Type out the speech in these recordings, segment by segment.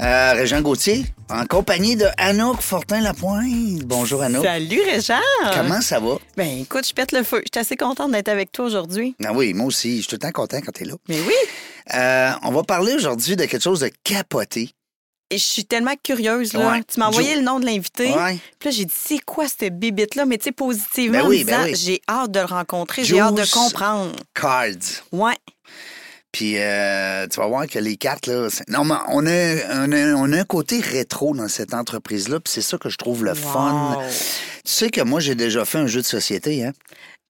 Euh, Régent Gauthier, en compagnie de Anouk Fortin-Lapointe. Bonjour Anouk. Salut Régent! Comment ça va? Ben écoute, je pète le feu. Je suis assez contente d'être avec toi aujourd'hui. Ah oui, moi aussi. Je suis tout le temps content quand t'es là. Mais oui! Euh, on va parler aujourd'hui de quelque chose de capoté. Et je suis tellement curieuse, là. Ouais. Tu m'as envoyé Jo- le nom de l'invité. Ouais. Puis là, j'ai dit, c'est quoi cette bibite-là? Mais tu sais, positivement, Ben oui, en disant, ben oui. j'ai hâte de le rencontrer, j'ai hâte de comprendre. Cards. Ouais. Puis euh, tu vas voir que les cartes, là. c'est- Non, mais on a, on, a, on a un côté rétro dans cette entreprise-là, puis c'est ça que je trouve le fun. Tu sais que moi, j'ai déjà fait un jeu de société, hein?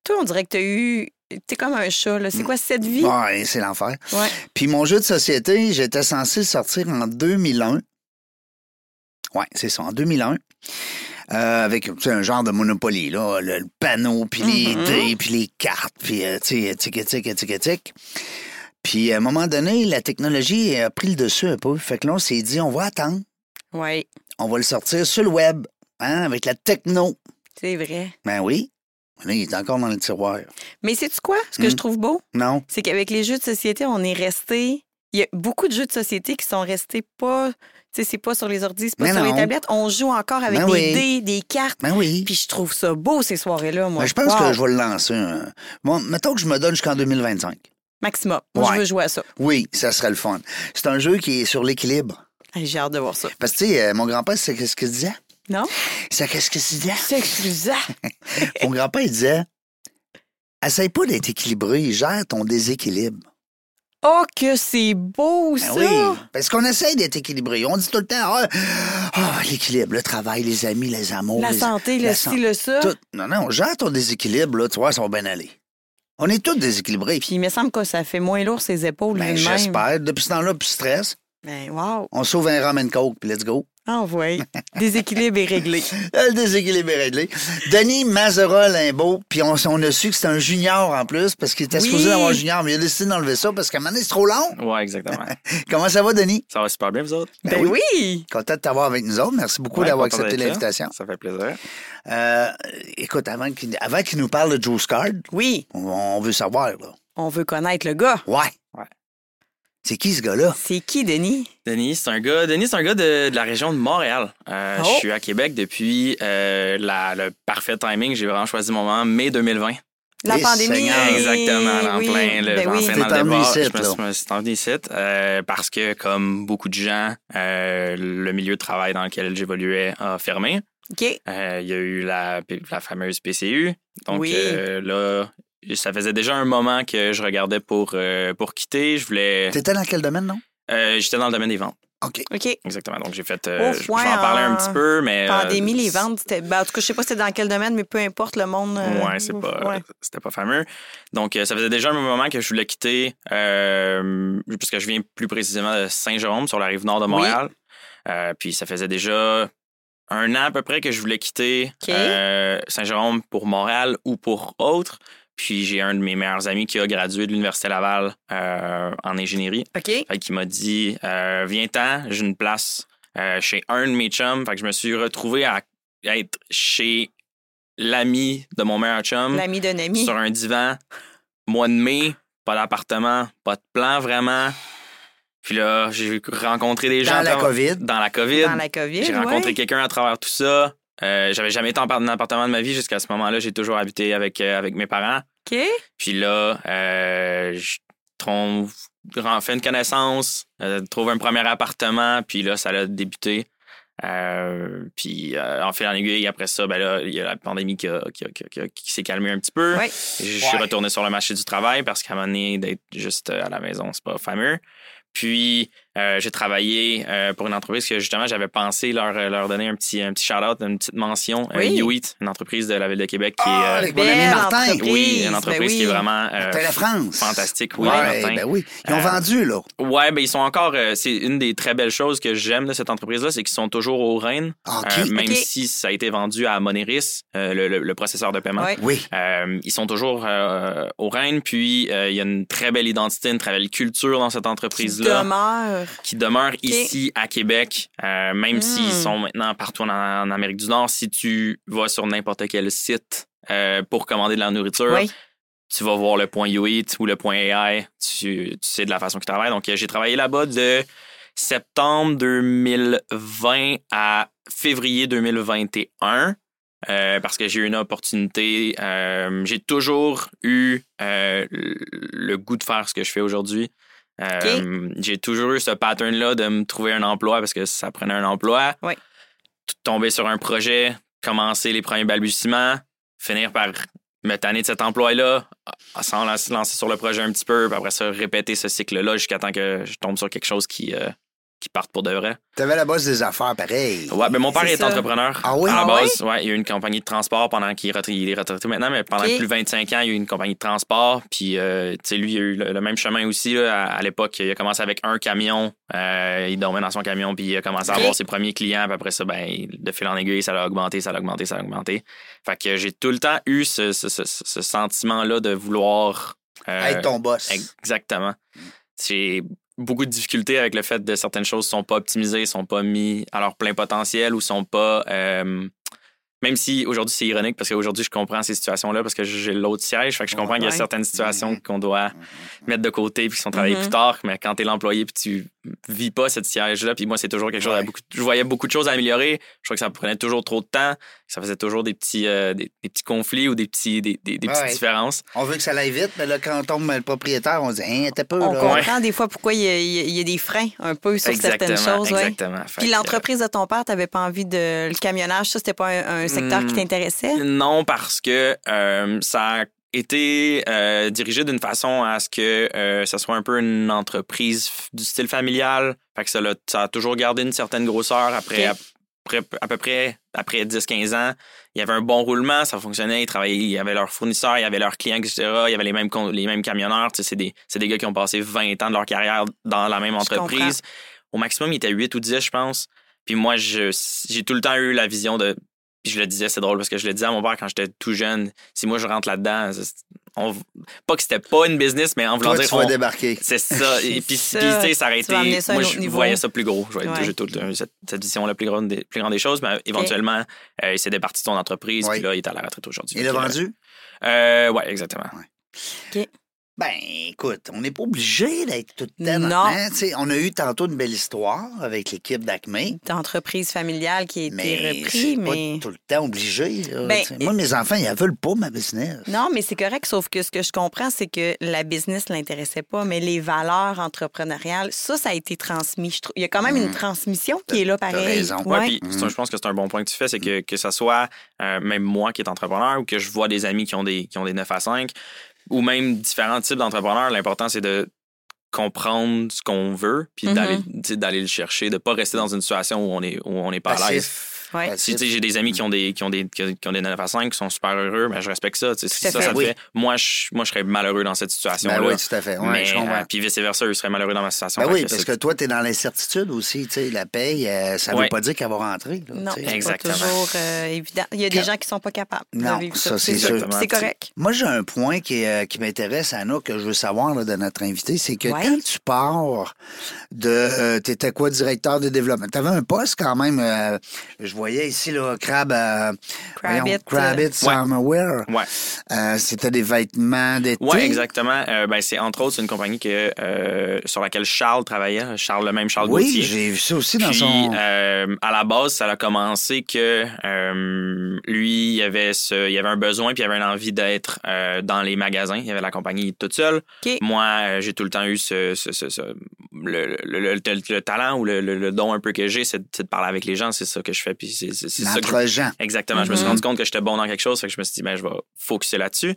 Toi, on dirait que t'as eu. T'es comme un chat, là. C'est quoi cette vie? Ouais, c'est l'enfer. Ouais. Puis mon jeu de société, j'étais censé le sortir en 2001. Ouais, c'est ça, en 2001. Euh, avec tu sais, un genre de Monopoly, là, le, le panneau, puis les Mhm. dés, puis les cartes, puis euh, tu sais, tic, tic, tic, tic. Puis à un moment donné, la technologie a pris le dessus un peu. Fait que là, on s'est dit, on va attendre. Ouais. On va le sortir sur le web, hein, avec la techno. C'est vrai. Ben oui. Là, il est encore dans le tiroir. Mais sais-tu quoi? Ce que Hmm. je trouve beau, Non? c'est qu'avec les jeux de société, on est resté. Il y a beaucoup de jeux de société qui sont restés pas. Tu sais, c'est pas sur les ordi, c'est pas Mais sur les tablettes. On joue encore avec Ben des oui. dés, des cartes. Ben oui. Puis je trouve ça beau, ces soirées-là, moi. Ben, je pense Wow. que je vais le lancer. un- Bon, mettons que je me donne jusqu'en 2025. Maximum. Moi, Ouais. je veux jouer à ça. Oui, ça serait le fun. C'est un jeu qui est sur l'équilibre. J'ai hâte de voir ça. Parce que, tu sais, euh, mon grand-père, c'est qu'est-ce qu'il disait? Non? C'est qu'est-ce qu'il disait? C'est. Mon grand-père, il disait Essaye pas d'être équilibré, gère ton déséquilibre. Oh, que c'est beau, Ben ça! oui, parce qu'on essaye d'être équilibré. On dit tout le temps Ah, ah, l'équilibre, le travail, les amis, les amours. La les- santé, le ci, le ça. tout. Non, non, gère ton déséquilibre, là, tu vois, ça va bien aller. On est tous déséquilibrés. Puis il me semble que ça fait moins lourd ses épaules Ben, j'espère. Depuis ce temps-là, plus stress. Ben, wow. On sauve un ramen coke, puis let's go. Ah, oui. Déséquilibre est réglé. Le déséquilibre est réglé. Denis Mazera Limbaud, puis on, on a su que c'était un junior en plus, parce qu'il était Oui. supposé avoir un junior, mais il a décidé d'enlever ça parce qu'à un moment donné, c'est trop long. Ouais, exactement. Comment ça va, Denis? Ça va super bien, vous autres? Ben, oui. Content de t'avoir avec nous autres. Merci beaucoup Ouais, d'avoir accepté l'invitation. Ça fait plaisir. Euh, écoute, avant qu'il avant qu'il nous parle de Juice Card, Oui. on, on veut savoir, là. On veut connaître le gars. Ouais. C'est qui ce gars-là? C'est qui, Denis? Denis, c'est un gars, Denis, c'est un gars de, de la région de Montréal. Euh, Oh. Je suis à Québec depuis euh, la- le parfait timing. J'ai vraiment choisi mon moment, mai 2020. La Eh, pandémie. Exactement, en oui. plein. Le, Ben en oui. fin dans le départ, ici, je me suis- emmené ici, euh, parce que, comme beaucoup de gens, euh, le milieu de travail dans lequel j'évoluais a fermé. OK. Euh, il y a eu la, la fameuse PCU. Donc Oui. euh, là, ça faisait déjà un moment que je regardais pour, euh, pour quitter. Je voulais. T'étais dans quel domaine, non? Euh, J'étais dans le domaine des ventes. OK. OK. Exactement. Donc, j'ai fait. euh, Ouf, je je vais ouais, en parler un petit peu, mais. euh, Pandémie, les ventes, c'était. ben, en tout cas, je sais pas c'était dans quel domaine, mais peu importe le monde. euh, Ouais, c'est pas, ouais. c'était pas fameux. Donc, euh, ça faisait déjà un moment que je voulais quitter, euh, puisque je viens plus précisément de Saint-Jérôme, sur la rive nord de Montréal. Euh, puis, ça faisait déjà un an à peu près que je voulais quitter euh, Saint-Jérôme pour Montréal ou pour autre. Puis, j'ai un de mes meilleurs amis qui a gradué de l'Université Laval euh, en ingénierie. OK. Fait qu'il m'a dit euh, Viens-t'en, j'ai une place euh, chez un de mes chums. Fait que je me suis retrouvé à être chez l'ami de mon meilleur chum L'ami d'un ami. sur un divan, mois de mai, pas d'appartement, pas de plan vraiment. Puis là, j'ai rencontré des gens. Dans la COVID. Dans la COVID. Dans la COVID. J'ai rencontré quelqu'un à travers tout ça. Euh, J'avais jamais été en par- en appartement de ma vie jusqu'à ce moment-là. J'ai toujours habité avec, euh, avec mes parents. OK. Puis là, euh, je trouve, fais une connaissance, euh, trouve un premier appartement, puis là, ça a débuté. Euh, puis euh, en fait, en aiguille, après ça, ben là, il y a la pandémie qui, a- qui a- qui a- qui s'est calmée un petit peu. Ouais. Je suis Ouais. retourné sur le marché du travail parce qu'à un moment donné, d'être juste à la maison, c'est pas fameux. Puis, Euh, j'ai travaillé euh, pour une entreprise que justement j'avais pensé leur, euh, leur donner un petit, un petit shout-out, une petite mention. Oui. Youit, une entreprise de la ville de Québec qui Ah, est. avec mon ami Belle Martin. entreprise. oui, une ben entreprise oui. qui est vraiment euh, la France. fantastique. Oui, Ouais, Martin. ben oui. Ils ont Euh, vendu, là. Ouais, ben ils sont encore. euh, c'est une des très belles choses que j'aime de cette entreprise-là, c'est qu'ils sont toujours au Rennes, Ah, OK. euh, même si ça a été vendu à Moneris, euh, le, le- le processeur de paiement. Ouais. Oui. Euh, ils sont toujours euh, au Rennes, puis euh, il y a une très belle identité, une très belle culture dans cette entreprise-là qui demeure ici à Québec, euh, même Mm. s'ils sont maintenant partout en, en Amérique du Nord. Si tu vas sur n'importe quel site euh, pour commander de la nourriture, Oui. tu vas voir le point UIT ou le point AI. Tu, tu sais de la façon qu'ils travaillent. Donc, euh, j'ai travaillé là-bas de septembre 2020 à février 2021. euh, parce que j'ai eu une opportunité. Euh, j'ai toujours eu euh, le goût de faire ce que je fais aujourd'hui. Euh, J'ai toujours eu ce pattern-là de me trouver un emploi parce que ça prenait un emploi. Oui. Tomber sur un projet, commencer les premiers balbutiements, finir par me tanner de cet emploi-là, à- s'en lancer lancer sur le projet un petit peu, puis après ça, répéter ce cycle-là jusqu'à temps que je tombe sur quelque chose qui, euh, qui parte pour de vrai. T'avais la base des affaires, pareil. Ouais, ben mon père est ça. entrepreneur. Ah oui? À la Ah base, ouais, il y a eu une compagnie de transport pendant qu'il est retraité, il est retraité maintenant, mais pendant plus de 25 ans, il y a eu une compagnie de transport. Puis, euh, tu sais, lui, il a eu le, le même chemin aussi. là, à à l'époque, il a commencé avec un camion. euh, il dormait dans son camion, puis il a commencé à avoir ses premiers clients. Puis après ça, ben, de fil en aiguille, ça l'a augmenté, ça l'a augmenté, ça l'a augmenté. Fait que j'ai tout le temps eu ce, ce- ce- ce sentiment-là de vouloir. euh, Être ton boss. Exactement. J'ai beaucoup de difficultés avec le fait de certaines choses sont pas optimisées, sont pas mis à leur plein potentiel ou sont pas. euh, même si aujourd'hui c'est ironique parce qu'aujourd'hui je comprends ces situations-là parce que j'ai l'autre siège, fait que je comprends qu'il y a certaines situations Mhm. qu'on doit mettre de côté puis qui sont travaillées plus tard, mais quand t'es l'employé puis tu vis pas cette siège-là, puis moi c'est toujours quelque chose à beaucoup. Je voyais beaucoup de choses à améliorer. Je crois que ça prenait toujours trop de temps, ça faisait toujours des petits euh, des, des petits conflits ou des petits des, des- des Ouais. petites différences. On veut que ça aille vite, mais là, quand on tombe le propriétaire, on dit, hein, t'es peu, On là. comprend des fois pourquoi il y, a, il y des freins un peu sur certaines choses. ouais. exactement. Fait Puis l'entreprise de ton père, t'avais pas envie de. Le camionnage, ça, c'était pas un, un secteur qui Hmm. t'intéressait? Non, parce que euh, ça a été euh, dirigé d'une façon à ce que euh, ça soit un peu une entreprise du style familial. Fait que ça, l'a- ça a toujours gardé une certaine grosseur après, après à peu près après 10-15 ans. Il y avait un bon roulement, ça fonctionnait, ils travaillaient, il y avait leurs fournisseurs, il y avait leurs clients, etc. Il y avait les mêmes, les mêmes camionneurs. C'est des, des gars qui ont passé 20 ans de leur carrière dans la même entreprise. Au maximum, il était 8 ou 10, je pense. Puis moi, j'ai tout le temps eu la vision de. Puis je le disais, c'est drôle parce que je le disais à mon père quand j'étais tout jeune. Si moi je rentre là-dedans, on, pas que c'était pas une business, mais en voulant Toi, dire. tu vas on- débarquer. c'est ça. Et puis, C'est puis, ça. tu sais, ça aurait été. ça Moi, je niveau. voyais ça plus gros. Je voyais Ouais. j'ai tout le temps eu cette, cette vision-là plus grande, des, plus grande des choses, mais éventuellement, euh, il s'est départi de son entreprise, Ouais. puis là, il est à la retraite aujourd'hui. Il l'a vendu? Euh, ouais, exactement. Ben, écoute, on n'est pas obligé d'être tout le temps Non. dans- hein, tu sais, On a eu tantôt une belle histoire avec l'équipe d'Acme. D'entreprise familiale qui a été Mais repris, c'est mais. pas tout le temps obligé. là, Ben. Moi, mes enfants, ils ne veulent pas ma business. Non, mais c'est correct, sauf que ce que je comprends, c'est que la business ne l'intéressait pas, mais les valeurs entrepreneuriales, ça, ça a été transmis. Je Il y a quand même une transmission qui est là, pareil. Raison. Ouais, Ouais. puis c'est un- je pense que c'est un bon point que tu fais, c'est que, que ça soit euh, même moi qui est entrepreneur ou que je vois des amis qui ont des, qui ont des 9 à 5 ou même différents types d'entrepreneurs, l'important c'est de comprendre ce qu'on veut puis Mhm. d'aller le chercher, de pas rester dans une situation où on est où on n'est pas à l'aise. Ouais. Si tu sais, j'ai des amis qui ont des qui ont des qui ont des 9 à 5 qui sont super heureux, mais je respecte ça. Si ça, fait. ça te Oui. fait. Moi, je, moi, je serais malheureux dans cette situation-là. Ben oui, tout à fait. Ouais, mais je euh, puis vice versa, eux seraient malheureux dans ma situation. Ben oui, que parce que toi, tu es dans l'incertitude aussi. Tu sais, la paye, euh, ça ne veut pas dire qu'elle va rentrer. là, Non, c'est pas toujours euh, évident. Il y a des Quand- gens qui sont pas capables Non, de vivre ça, ça. c'est. C'est correct. Moi, j'ai un point qui, euh, qui m'intéresse, Anna, que je veux savoir là, de notre invité, c'est que Ouais. quand tu pars de... tu étais quoi, directeur de développement? Tu avais un poste quand même, euh, je voyais ici, là, Crab... euh, Crabit euh, Summerwear. Ouais. Euh, C'était des vêtements d'été. Oui, exactement. Euh, ben, c'est entre autres une compagnie que, euh, sur laquelle Charles travaillait, Charles le même Charles Oui, Gauthier. j'ai vu ça aussi dans Puis, son... euh, à la base, ça a commencé que euh, lui, il avait, ce, il avait un besoin puis il avait une envie d'être euh, dans les magasins. Il avait la compagnie toute seule. OK. Moi, j'ai tout le temps eu ce, ce- ce- ce- le, le, le- le- le talent ou le, le- le don un peu que j'ai, c'est de, parler avec les gens. C'est ça que je fais. Puis c'est c'est- c'est ça que je- Entre gens. Exactement. Je me suis Mhm. rendu compte que j'étais bon dans quelque chose, fait que je me suis dit, ben, je vais focuser là-dessus.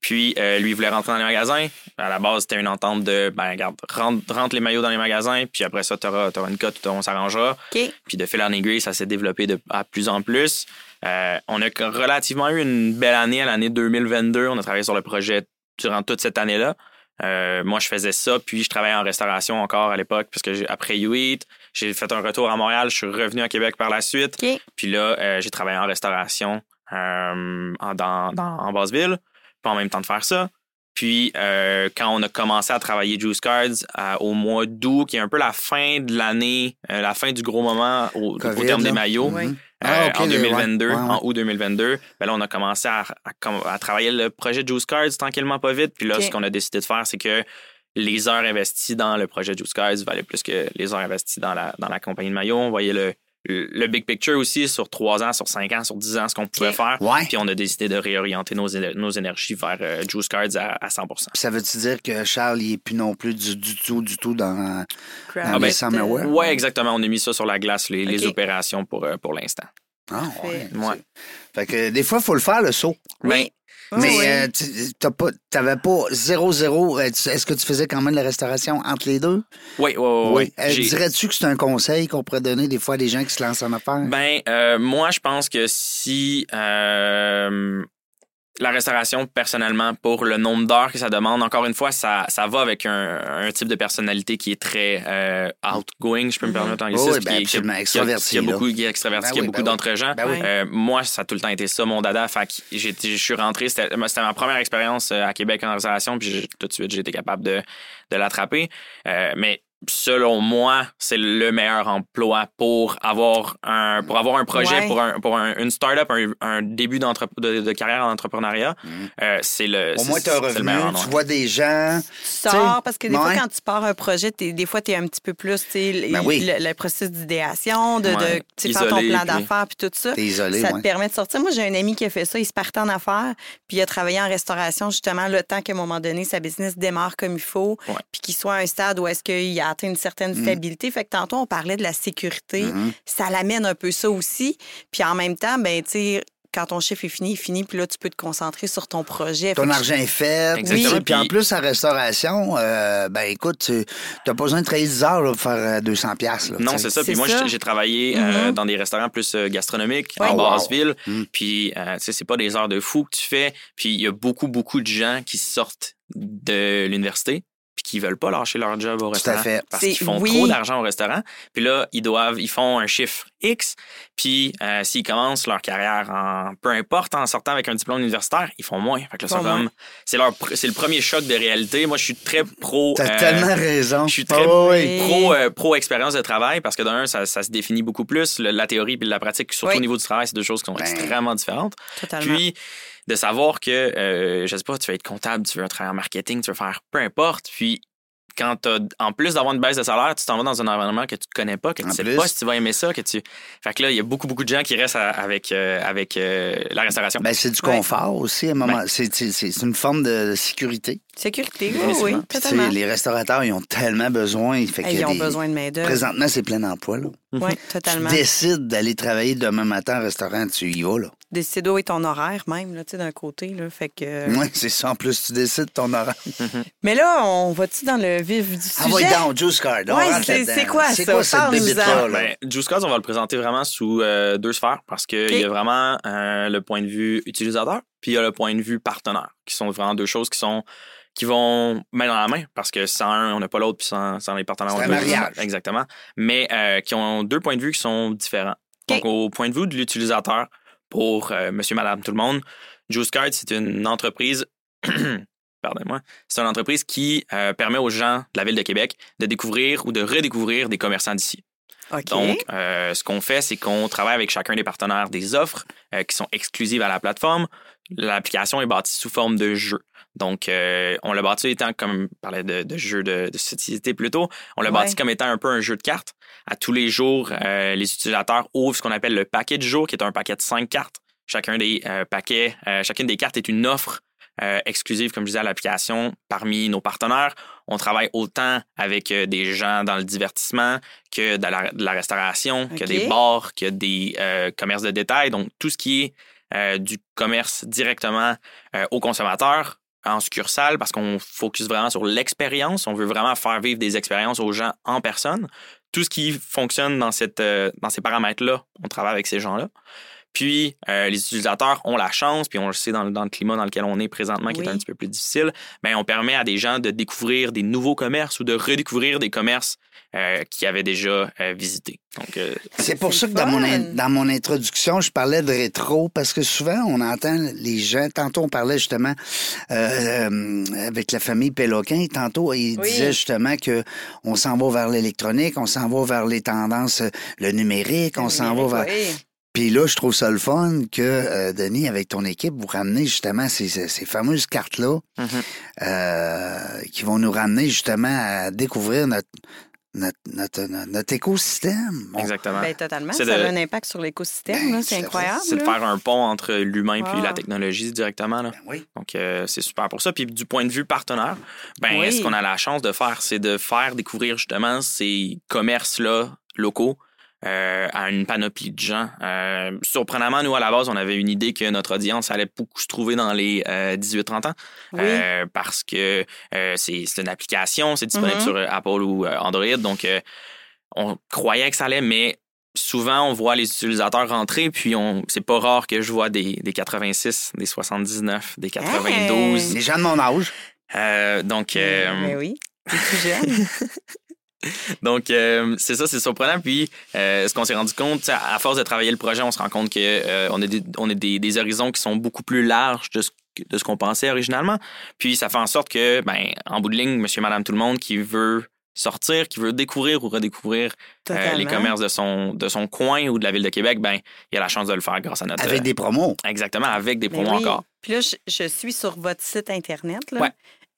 Puis, euh, lui, il voulait rentrer dans les magasins. À la base, c'était une entente de, ben, regarde, rentre, rentre les maillots dans les magasins, puis après ça, tu auras, une cote, on s'arrangera. Puis, de fil en aiguille, ça s'est développé de, à plus en plus. Euh, on a relativement eu une belle année à l'année 2022. On a travaillé sur le projet durant toute cette année-là. Euh, moi, je faisais ça, puis je travaillais en restauration encore à l'époque, parce que j'ai- après U8, j'ai fait un retour à Montréal, je suis revenu à Québec par la suite. OK. Puis là, euh, j'ai travaillé en restauration euh, en, dans, dans- en Basse-Ville, puis en même temps de faire ça. Puis euh, quand on a commencé à travailler Juice Cards à- au mois d'août, qui est un peu la fin de l'année, euh, la fin du gros moment au, terme des maillots, Oui. Euh, Ah, en le- 2022, ouais, ouais, ouais. en août 2022, ben là, on a commencé à, à com- à travailler le projet Juice Cards tranquillement, pas vite. Puis là, ce qu'on a décidé de faire, c'est que les heures investies dans le projet Juice Cards valaient plus que les heures investies dans la, dans la compagnie de maillot. On voyait le, le, big picture aussi sur trois ans, sur cinq ans, sur dix ans, ce qu'on pouvait faire. Ouais. Puis on a décidé de réorienter nos, nos énergies vers euh, Juice Cards à, à 100 Puis ça veut-tu dire que Charles, il est plus non plus du, du tout, du tout dans, dans les Summerwear? euh, Ouais, exactement. On a mis ça sur la glace, les, les opérations pour, euh, pour l'instant. Ah, ouais. Ouais. Fait que des fois, il faut le faire, le saut. Oui. Mais Oui, oui. euh, tu- t'as pas, t'avais pas 0-0. euh, Est-ce que tu faisais quand même la restauration entre les deux? Oui, oui, oui. oui. Euh, Dirais-tu que c'est un conseil qu'on pourrait donner des fois à des gens qui se lancent en affaires? Ben, euh, moi, je pense que si euh, la restauration, personnellement, pour le nombre d'heures que ça demande, encore une fois, ça, ça va avec un, un type de personnalité qui est très euh, outgoing, je peux me permettre en anglicisme, oui, ben qui, est- a- absolument, qui a- extraverti, qui a là. beaucoup, qui est extraverti, Ben qui a beaucoup ben d'entre-gens. Ben. Euh, moi, ça a tout le temps été ça, mon dada. Fait que j'ai- je suis rentré, c'était ma première expérience euh, à Québec en restauration, puis tout de suite, j'ai été capable de, de l'attraper. Euh, mais selon moi, c'est le meilleur emploi pour avoir un, pour avoir un projet, Ouais. pour, un, pour un- une start-up, un, un début d'entre- de, de carrière en entrepreneuriat. Mhm. Euh, c'est le. Au moins, tu as revenu, tu vois des gens. Tu sors, parce que des ouais. fois, quand tu pars un projet, t'es- des fois, tu es un petit peu plus, tu sais, Ben oui. le, le processus d'idéation, de, de Ouais. faire ton plan d'affaires, puis tout ça. Isolé, Ça ouais. te permet de sortir. Moi, j'ai un ami qui a fait ça. Il se partait en affaires, puis il a travaillé en restauration justement le temps qu'à un moment donné, sa business démarre comme il faut, Ouais. puis qu'il soit à un stade où est-ce qu'il a atteint une certaine Mm. stabilité. Fait que tantôt, on parlait de la sécurité. Mhm. Ça l'amène un peu ça aussi. Puis en même temps, ben tu sais, quand ton chiffre est fini, il est fini, puis là, tu peux te concentrer sur ton projet. Ton argent est fait. Exactement. Oui. Puis en plus, en restauration, euh, ben écoute, tu n'as pas besoin de travailler 10 heures là, pour faire euh, 200 pièces. Non, c'est ça. Puis C'est moi, j'ai- travaillé euh, Mhm. dans des restaurants plus euh, gastronomiques Ouais. en Oh, wow. basse-ville. Mhm. Puis, euh, tu sais, c'est pas des heures de fou que tu fais. Puis, il y a beaucoup, beaucoup de gens qui sortent de l'université puis qui veulent pas lâcher leur job au à restaurant. fait. Parce qu'ils font oui. trop d'argent au restaurant. Puis là, ils doivent, ils font un chiffre X. Puis, euh, s'ils commencent leur carrière en, peu importe, en sortant avec un diplôme universitaire, ils font moins. Fait que là, Font c'est comme, moins. c'est leur, c'est le premier choc de réalité. Moi, je suis très pro. T'as euh, tellement raison. je suis très oui. pro, euh, pro expérience de travail parce que d'un, ça, ça se définit beaucoup plus. Le- la théorie puis la pratique, surtout Oui. au niveau du travail, c'est deux choses qui sont Ben. extrêmement différentes. Totalement. Puis, de savoir que, euh, je sais pas, tu veux être comptable, tu veux travailler en marketing, tu veux faire peu importe. Puis, quand t'as, en plus d'avoir une baisse de salaire, tu t'en vas dans un environnement que tu connais pas, que tu En sais plus. pas si tu vas aimer ça, que tu. Fait que là, il y a beaucoup, beaucoup de gens qui restent à- avec, euh, avec euh, la restauration. Ben, c'est du Ouais. confort aussi. À un moment. C'est, c'est- c'est- c'est une forme de sécurité. Sécurité, Oui, oui, totalement. les restaurateurs, ils ont tellement besoin. Fait y Ils ont des- besoin de main-d'œuvre. Présentement, c'est plein emploi. Là. Oui, Tu totalement. décides d'aller travailler demain matin au restaurant, tu y vas. Là. Décider où est ton horaire, même, là, tu sais, d'un côté. Là, fait que... Oui, c'est ça. En plus, tu décides ton horaire. Mais là, on va-tu dans le vif du Ah, sujet? donc, Juice Card. rentre c'est- c'est quoi C'est ça? quoi cette bébite-là? là? Ben, Juice Cards, on va le présenter vraiment sous euh, deux sphères parce qu'il Ok. y a vraiment euh, le point de vue utilisateur puis il y a le point de vue partenaire qui sont vraiment deux choses qui sont qui vont main dans la main parce que sans un, on n'a pas l'autre puis sans, sans les partenaires, on n'a pas mariage. Exactement. Mais euh, qui ont deux points de vue qui sont différents. Donc, au point de vue de l'utilisateur, pour euh, monsieur, madame, tout le monde, Juice Card, c'est une entreprise pardonnez-moi, c'est une entreprise qui euh, permet aux gens de la ville de Québec de découvrir ou de redécouvrir des commerçants d'ici. Donc, euh, ce qu'on fait, c'est qu'on travaille avec chacun des partenaires des offres euh, qui sont exclusives à la plateforme. L'application est bâtie sous forme de jeu. Donc, euh, on l'a bâti étant, comme on parlait de, de jeu de, de société plus tôt, on l'a Ouais. bâti comme étant un peu un jeu de cartes. À tous les jours, euh, les utilisateurs ouvrent ce qu'on appelle le paquet de jour, qui est un paquet de cinq cartes. Chacun des euh, paquets, euh, chacune des cartes est une offre euh, exclusive, comme je disais, à l'application parmi nos partenaires. On travaille autant avec euh, des gens dans le divertissement que de la, de la restauration, que des bars, que des euh, commerces de détail. Donc, tout ce qui est euh, du commerce directement euh, aux consommateurs en succursale parce qu'on focus vraiment sur l'expérience. On veut vraiment faire vivre des expériences aux gens en personne. Tout ce qui fonctionne dans, cette, dans ces paramètres-là, on travaille avec ces gens-là. Puis, euh, les utilisateurs ont la chance, puis on le sait dans, le- dans le climat dans lequel on est présentement, qui est un petit peu plus difficile, ben, on permet à des gens de découvrir des nouveaux commerces ou de redécouvrir des commerces euh, qu'ils avaient déjà euh. Donc, euh, C'est pour ça que dans mon, dans mon introduction, je parlais de rétro parce que souvent, on entend les gens. Tantôt, on parlait justement euh, euh, avec la famille Péloquin. Tantôt, ils Oui. disaient justement que on s'en va vers l'électronique, on s'en va vers les tendances, le numérique, on s'en va vers. Oui. Puis là, je trouve ça le fun que, euh, Denis, avec ton équipe, vous ramenez justement ces, ces- ces fameuses cartes-là Mhm. euh, qui vont nous ramener justement à découvrir notre, notre, notre, notre écosystème. Exactement. Ben, totalement. Ça de- a un impact sur l'écosystème. Ben, C'est incroyable. c'est de faire un pont entre l'humain puis Ah. la technologie directement. Là. Ben oui. Donc, euh, c'est super pour ça. Puis, du point de vue partenaire, ben, Oui. ce qu'on a la chance de faire, c'est de faire découvrir justement ces commerces-là locaux euh, à une panoplie de gens. Euh, surprenamment, nous, à la base, on avait une idée que notre audience allait beaucoup se trouver dans les euh, 18-30 ans. Oui. Euh, parce que euh, c'est une application, c'est disponible Mhm. sur Apple ou Android. Donc, euh, on croyait que ça allait, mais souvent, on voit les utilisateurs rentrer, puis on c'est pas rare que je vois des, des 86, des 79, des 92. Les gens de mon âge. Euh, donc, euh, Ben oui. Tout jeune. donc euh, c'est ça, c'est surprenant. Puis, euh, ce qu'on s'est rendu compte, à force de travailler le projet, on se rend compte que euh, on a, des, on a des, des horizons qui sont beaucoup plus larges de ce de ce qu'on pensait originalement. Puis ça fait en sorte que, ben, en bout de ligne, monsieur, madame, tout le monde qui veut sortir, qui veut découvrir ou redécouvrir euh, les commerces de son, de son coin ou de la ville de Québec, ben, il a la chance de le faire grâce à notre... Avec des promos. Exactement, avec des Ben promos oui. encore. Puis là, je, je suis sur votre site Internet. Là. Ouais.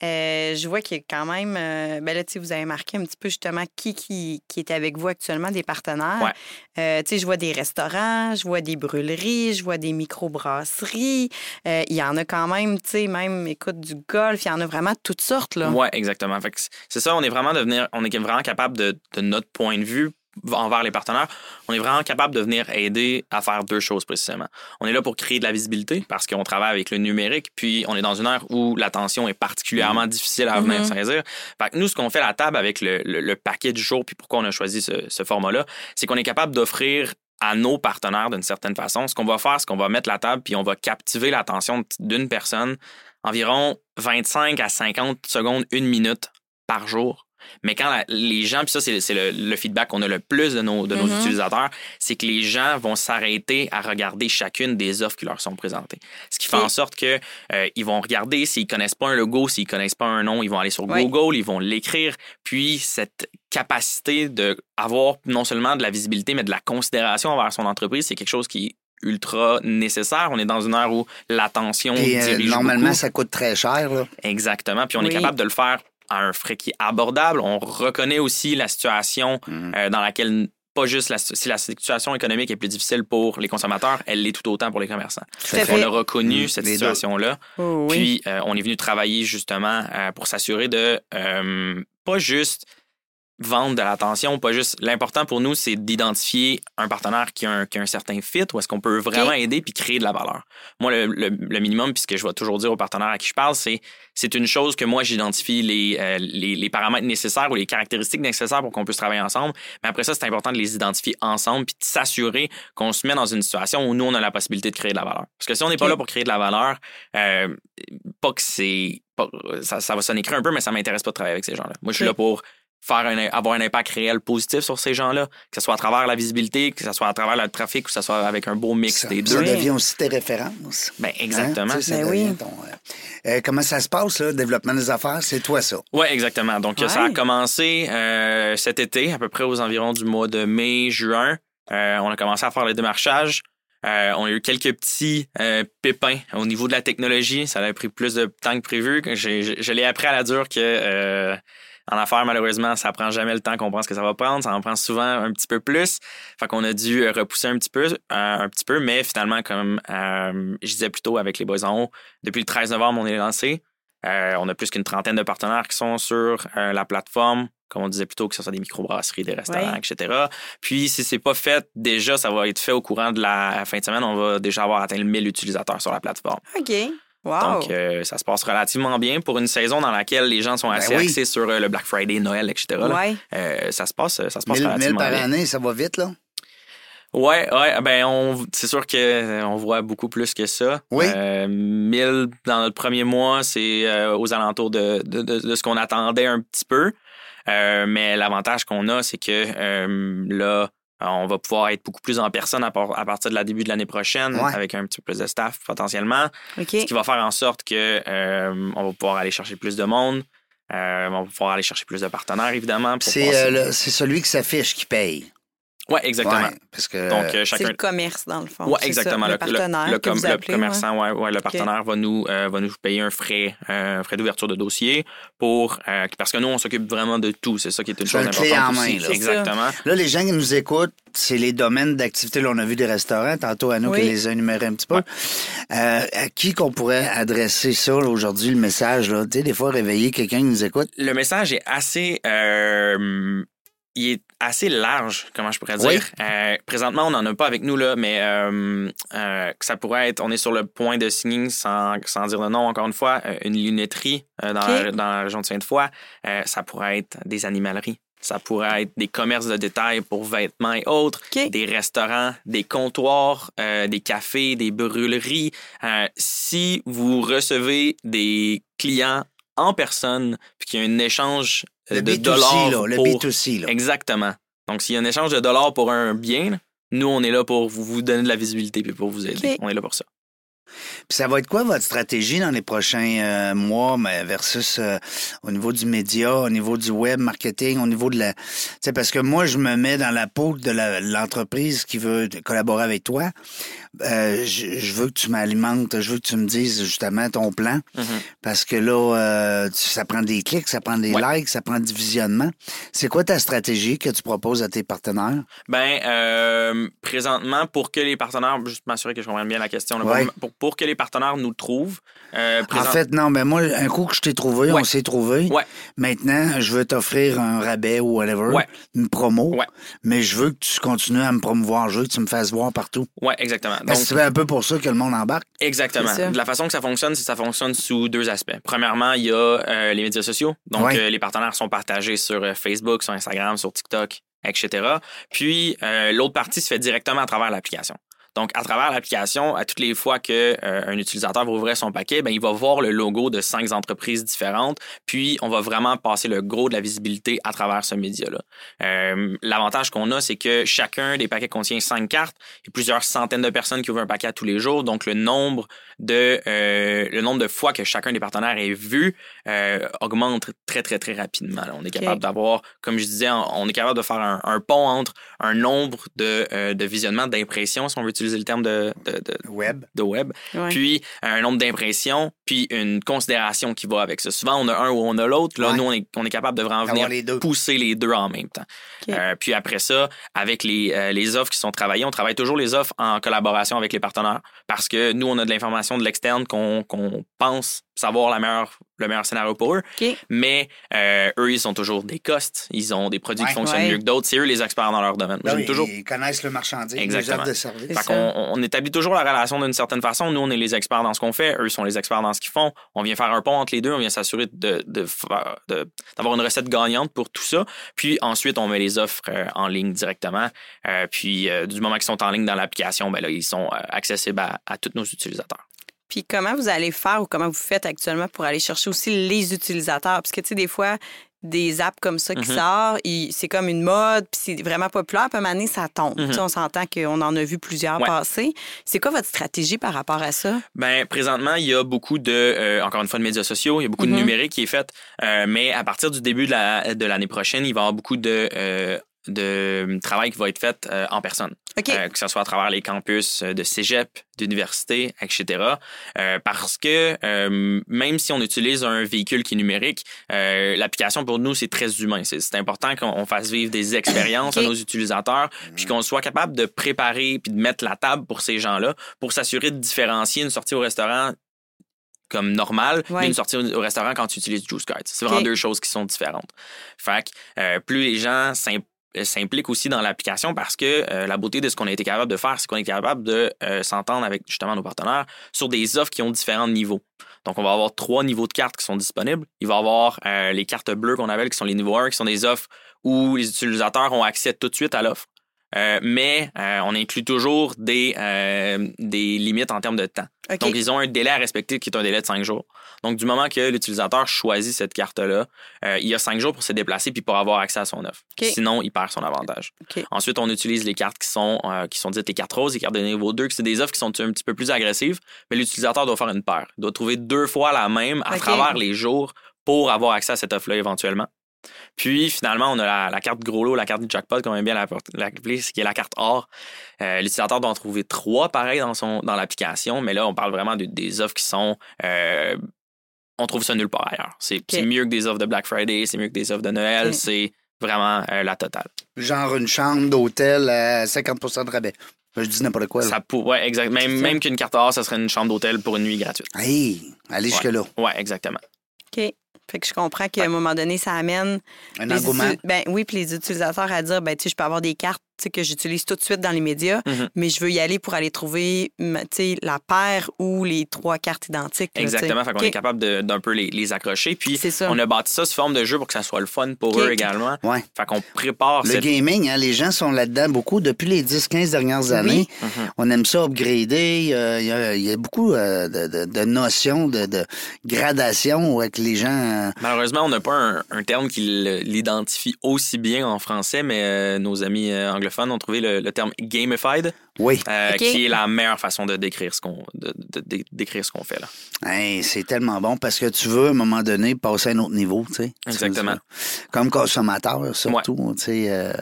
Euh, je vois qu'il y a quand même. euh, ben là, tu sais, vous avez marqué un petit peu justement qui, qui, qui est avec vous actuellement, des partenaires. Ouais. Euh, tu sais, je vois des restaurants, je vois des brûleries, je vois des microbrasseries. Il y en a quand même, tu sais, même, écoute, du golf. Il y en a vraiment de toutes sortes. Là. Ouais, exactement. Fait c'est- c'est ça, on est vraiment devenir, on est vraiment capable de, de notre point de vue envers les partenaires, on est vraiment capable de venir aider à faire deux choses précisément. On est là pour créer de la visibilité parce qu'on travaille avec le numérique, puis on est dans une ère où l'attention est particulièrement difficile à venir Mhm. saisir. Fait que nous, ce qu'on fait à la table avec le, le- le paquet du jour, puis pourquoi on a choisi ce, ce format-là, c'est qu'on est capable d'offrir à nos partenaires d'une certaine façon. Ce qu'on va faire, c'est qu'on va mettre la table, puis on va captiver l'attention d'une personne environ 25 à 50 secondes, une minute par jour. Mais quand la- les gens, puis ça, c'est le, le feedback qu'on a le plus de nos, de nos Mhm. utilisateurs, c'est que les gens vont s'arrêter à regarder chacune des offres qui leur sont présentées. Ce qui fait en sorte que euh, ils vont regarder s'ils connaissent pas un logo, s'ils connaissent pas un nom, ils vont aller sur Oui. Google, ils vont l'écrire. Puis cette capacité de avoir non seulement de la visibilité, mais de la considération envers son entreprise, c'est quelque chose qui est ultra nécessaire. On est dans une ère où l'attention euh, dirige normalement, beaucoup. ça coûte très cher. Là. Exactement. Puis on est capable de le faire à un frais qui est abordable. On reconnaît aussi la situation Mhm. euh, dans laquelle pas juste la, si la situation économique est plus difficile pour les consommateurs, elle l'est tout autant pour les commerçants. Tout à On a reconnu Mhm. cette situation-là. Oh, oui. Puis euh, on est venu travailler justement euh, pour s'assurer de euh, pas juste vendre de l'attention, pas juste. L'important pour nous, c'est d'identifier un partenaire qui a un, qui a un certain fit, où est-ce qu'on peut vraiment aider puis créer de la valeur. Moi, le, le- le minimum, puis ce que je vais toujours dire aux partenaires à qui je parle, c'est c'est une chose que moi, j'identifie les, euh, les, les paramètres nécessaires ou les caractéristiques nécessaires pour qu'on puisse travailler ensemble. Mais après ça, c'est important de les identifier ensemble puis de s'assurer qu'on se met dans une situation où nous, on a la possibilité de créer de la valeur. Parce que si on n'est pas là pour créer de la valeur, euh, pas que c'est. pas- Ça, ça va sonner cru un peu, mais ça m'intéresse pas de travailler avec ces gens-là. Moi, je suis là pour faire un, avoir un impact réel positif sur ces gens-là, que ce soit à travers la visibilité, que ce soit à travers le trafic ou que ce soit avec un beau mix Ça, des ça deux. devient aussi tes références. Ben, Hein? exactement. Tu sais, ça Ben oui. ton, euh, euh, comment ça se passe, là, le développement des affaires? C'est toi, ça. Oui, exactement. Donc, ça a commencé euh, cet été, à peu près aux environs du mois de mai, juin. Euh, on a commencé à faire le démarchage. Euh, on a eu quelques petits euh, pépins au niveau de la technologie. Ça a pris plus de temps que prévu. J'ai- Je, je l'ai appris à la dure que euh, En affaires, malheureusement, ça prend jamais le temps qu'on pense que ça va prendre. Ça en prend souvent un petit peu plus. Fait qu'on a dû repousser un petit peu, euh, un petit peu, mais finalement, comme euh, je disais plus tôt avec les boys en haut, depuis le 13 novembre, on est lancé. Euh, on a plus qu'une trentaine de partenaires qui sont sur la plateforme comme on disait plus tôt, que ce soit des microbrasseries, des restaurants, etc. Puis, si c'est pas fait, déjà, ça va être fait au courant de la fin de semaine. On va déjà avoir atteint le 1000 utilisateurs sur la plateforme. OK. Donc, euh, ça se passe relativement bien pour une saison dans laquelle les gens sont ben assez axés sur euh, le Black Friday, Noël, etc. Euh, ça se passe, ça se passe relativement par bien. année, ça va vite, là? Ouais, ouais, ben c'est sûr que on voit beaucoup plus que ça. Oui. 1000 dans notre premier mois, c'est aux alentours de, de, de, ce qu'on attendait un petit peu. mais l'avantage qu'on a, c'est que là, on va pouvoir être beaucoup plus en personne à, partir de la début de l'année prochaine avec un petit peu plus de staff potentiellement. Ce qui va faire en sorte que euh, on va pouvoir aller chercher plus de monde. Euh, on va pouvoir aller chercher plus de partenaires, évidemment. C'est celui qui s'affiche qui paye. Oui, exactement. parce que Donc, chacun... C'est le commerce, dans le fond. Oui, exactement. Le, partenaire. Le, commerçant, ouais. Ouais, le partenaire va, nous, va nous payer un frais, un frais d'ouverture de dossier pour. parce que nous, on s'occupe vraiment de tout. C'est ça qui est une chose importante. En main, Là. Exactement. Là, les gens qui nous écoutent, c'est les domaines d'activité. Là, on a vu des restaurants, tantôt à nous qui les a énumérés un petit peu. à qui qu'on pourrait adresser ça aujourd'hui, le message? Là? Tu sais, des fois, réveiller quelqu'un qui nous écoute. Le message est assez il est assez large, comment je pourrais dire. Euh, présentement, on n'en a pas avec nous, là, mais euh, euh, ça pourrait être, on est sur le point de signer, sans, sans dire le nom encore une fois, une lunetterie dans, la, dans, la, région de Sainte-Foy. ça pourrait être des animaleries. Ça pourrait être des commerces de détail pour vêtements et autres, des restaurants, des comptoirs, des cafés, des brûleries. si vous recevez des clients en personne, puis qu'il y a un échange le de B2C, dollars. Là, le B2C. Là. Exactement. Donc, s'il y a un échange de dollars pour un bien, nous, on est là pour vous donner de la visibilité et pour vous aider. On est là pour ça. Puis ça va être quoi votre stratégie dans les prochains euh, mois, mais versus euh, au niveau du média, au niveau du web marketing, au niveau de la... sais, parce que moi, je me mets dans la peau de l'entreprise qui veut collaborer avec toi. Euh, je, veux que tu m'alimentes, je veux que tu me dises justement ton plan. Mm-hmm. Parce que là, euh, ça prend des clics, ça prend des likes, ça prend du visionnement. C'est quoi ta stratégie que tu proposes à tes partenaires? Ben, euh, présentement, pour que les partenaires, juste m'assurer que je comprenne bien la question, pour, pour, que les partenaires nous trouvent. En fait, non, mais moi, un coup que je t'ai trouvé, on s'est trouvé. Maintenant, je veux t'offrir un rabais ou whatever, une promo. Mais je veux que tu continues à me promouvoir, je veux que tu me fasses voir partout. Oui, exactement. C'est un peu pour ça que le monde embarque. Exactement. De la façon que ça fonctionne, c'est que ça fonctionne sous deux aspects. Premièrement, il y a euh, les médias sociaux. Donc, euh, les partenaires sont partagés sur euh, Facebook, sur Instagram, sur TikTok, etc. Puis, l'autre partie se fait directement à travers l'application. Donc, à travers l'application, à toutes les fois qu'un euh, utilisateur va ouvrir son paquet, ben, il va voir le logo de cinq entreprises différentes, puis on va vraiment passer le gros de la visibilité à travers ce média-là. Euh, l'avantage qu'on a, c'est que chacun des paquets contient cinq cartes et plusieurs centaines de personnes qui ouvrent un paquet tous les jours. Donc, le nombre de, euh, le nombre de fois que chacun des partenaires est vu augmente très, très, très rapidement. On est capable d'avoir, comme je disais, on est capable de faire un, pont entre un nombre de, de visionnements, d'impressions, si on veut utiliser le terme de, web, de web. puis un nombre d'impressions, puis une considération qui va avec ça. Souvent, on a un ou on a l'autre. Là, nous, on est, on est capable de vraiment venir pousser les deux en même temps. Euh, puis après ça, avec les, euh, les offres qui sont travaillées, on travaille toujours les offres en collaboration avec les partenaires parce que nous, on a de l'information de l'externe qu'on pense savoir la meilleure, le meilleur scénario pour eux. Mais euh, eux, ils sont toujours des costes. Ils ont des produits qui fonctionnent mieux que d'autres. C'est eux les experts dans leur domaine. Ben toujours... Ils connaissent le marchandise, Exactement. de service. on, établit toujours la relation d'une certaine façon. Nous, on est les experts dans ce qu'on fait. Eux sont les experts dans qu'ils font. On vient faire un pont entre les deux. On vient s'assurer d'avoir une recette gagnante pour tout ça. Puis ensuite, on met les offres euh, en ligne directement. Euh, puis du moment qu'ils sont en ligne dans l'application, ben là, ils sont accessibles à, à tous nos utilisateurs. Puis comment vous allez faire ou comment vous faites actuellement pour aller chercher aussi les utilisateurs? Parce que, tu sais, des fois, des apps comme ça qui mm-hmm. sortent, c'est comme une mode, puis c'est vraiment populaire, puis à un moment ça tombe. Mm-hmm. On s'entend qu'on en a vu plusieurs passer. C'est quoi votre stratégie par rapport à ça? Bien, présentement, il y a beaucoup de, euh, encore une fois, de médias sociaux, il y a beaucoup de mm-hmm. numérique qui est fait, euh, mais à partir du début de l'année prochaine, il va y avoir beaucoup de... Euh, de travail qui va être fait euh, en personne. OK. Euh, que ce soit à travers les campus euh, de cégep, d'université, etc. Euh, parce que euh, même si on utilise un véhicule qui est numérique, euh, l'application pour nous, c'est très humain. C'est important qu'on fasse vivre des expériences à nos utilisateurs, puis qu'on soit capable de préparer puis de mettre la table pour ces gens-là pour s'assurer de différencier une sortie au restaurant comme normale Ouais. d'une sortie au au restaurant quand tu utilises Juice Cards. C'est vraiment deux choses qui sont différentes. Fait que euh, plus les gens s'im- euh, s'impliquent aussi dans l'application parce que euh, la beauté de ce qu'on a été capable de faire, c'est qu'on est capable de euh, s'entendre avec justement nos partenaires sur des offres qui ont différents niveaux. Donc, on va avoir trois niveaux de cartes qui sont disponibles. Il va y avoir les cartes bleues qu'on appelle, qui sont les niveaux 1, qui sont des offres où les utilisateurs ont accès tout de suite à l'offre. Euh, mais euh, on inclut toujours des, euh, des limites en termes de temps. Donc, ils ont un délai à respecter qui est un délai de cinq jours. Donc, du moment que l'utilisateur choisit cette carte-là, euh, il y a cinq jours pour se déplacer puis pour avoir accès à son offre. Sinon, il perd son avantage. Ensuite, on utilise les cartes qui sont, euh, qui sont dites les cartes roses, les cartes de niveau 2, qui sont des offres qui sont un petit peu plus agressives, mais l'utilisateur doit faire une paire. Il doit trouver deux fois la même à travers les jours pour avoir accès à cette offre-là éventuellement. Puis finalement, on a la, la carte gros lot, la carte du jackpot, qu'on aime bien l'appeler, ce qui est la carte or. Euh, L'utilisateur doit en trouver trois pareils dans, son, dans l'application, mais là, on parle vraiment de- des offres qui sont. euh, on trouve ça nulle part ailleurs. C'est mieux que des offres de Black Friday, c'est mieux que des offres de Noël, c'est vraiment euh, la totale. Genre une chambre d'hôtel à 50% de rabais. Je dis n'importe quoi. là. Ça pour, ouais, exact. Même qu'une carte or, ça serait une chambre d'hôtel pour une nuit gratuite. Hey, allez jusque-là. Ouais, exactement. OK. Fait que je comprends qu'à un moment donné, ça amène Un engouement. ben oui, puis les utilisateurs à dire ben tu sais je peux avoir des cartes que j'utilise tout de suite dans les médias, Mhm. mais je veux y aller pour aller trouver ma- tu sais la paire ou les trois cartes identiques. là. Exactement. Fait qu'on est capable de- d'un peu les, les accrocher. Puis on a bâti ça sous forme de jeu pour que ça soit le fun pour eux également. Ouais. Fait qu'on prépare Le cette gaming, hein, les gens sont là-dedans beaucoup depuis les 10-15 dernières années. Mhm. On aime ça upgrader. Il y a, il y a- il y a beaucoup euh, de, de- de notions de, de gradation avec les gens. euh, Malheureusement, on n'a pas un, un terme qui l'identifie aussi bien en français, mais euh, nos amis euh, anglophones ont trouvé le, le terme gamified, oui, euh, qui est la meilleure façon de décrire ce qu'on de, de- de- décrire ce qu'on fait là. Hey, c'est tellement bon parce que tu veux à un moment donné passer à un autre niveau, tu sais. Exactement. Comme consommateur surtout, tu sais. euh.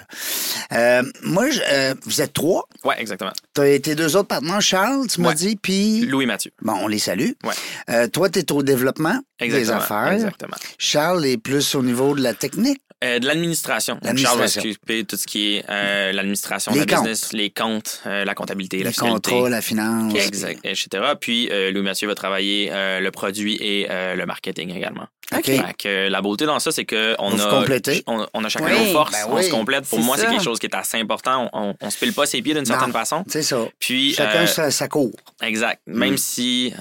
Euh, moi, je- euh, vous êtes trois. Ouais, exactement. Tu as été deux autres partenaires, Charles, tu m'as Ouais. dit, puis Louis Mathieu. bon, on les salue. Ouais. Euh, toi, tu es au développement des Exactement. affaires. Exactement. Charles est plus au niveau de la technique. Euh, de l'administration. Charles va L'administration. s'occuper de tout ce qui est euh, l'administration la business, les comptes, euh, la comptabilité, la les fiscalité. contrats, la finance. Exact, etc. Puis euh, Louis Mathieu va travailler le produit et le marketing également. OK. Fait que, la beauté dans ça, c'est on vous a, on, on a chacun Oui, nos forces, ben on oui. se complète. Pour moi, c'est quelque chose qui est assez important. On, on, on se pile pas ses pieds d'une certaine façon. C'est ça. Puis, Chacun sa, sa cour. exact. Mm. Même si,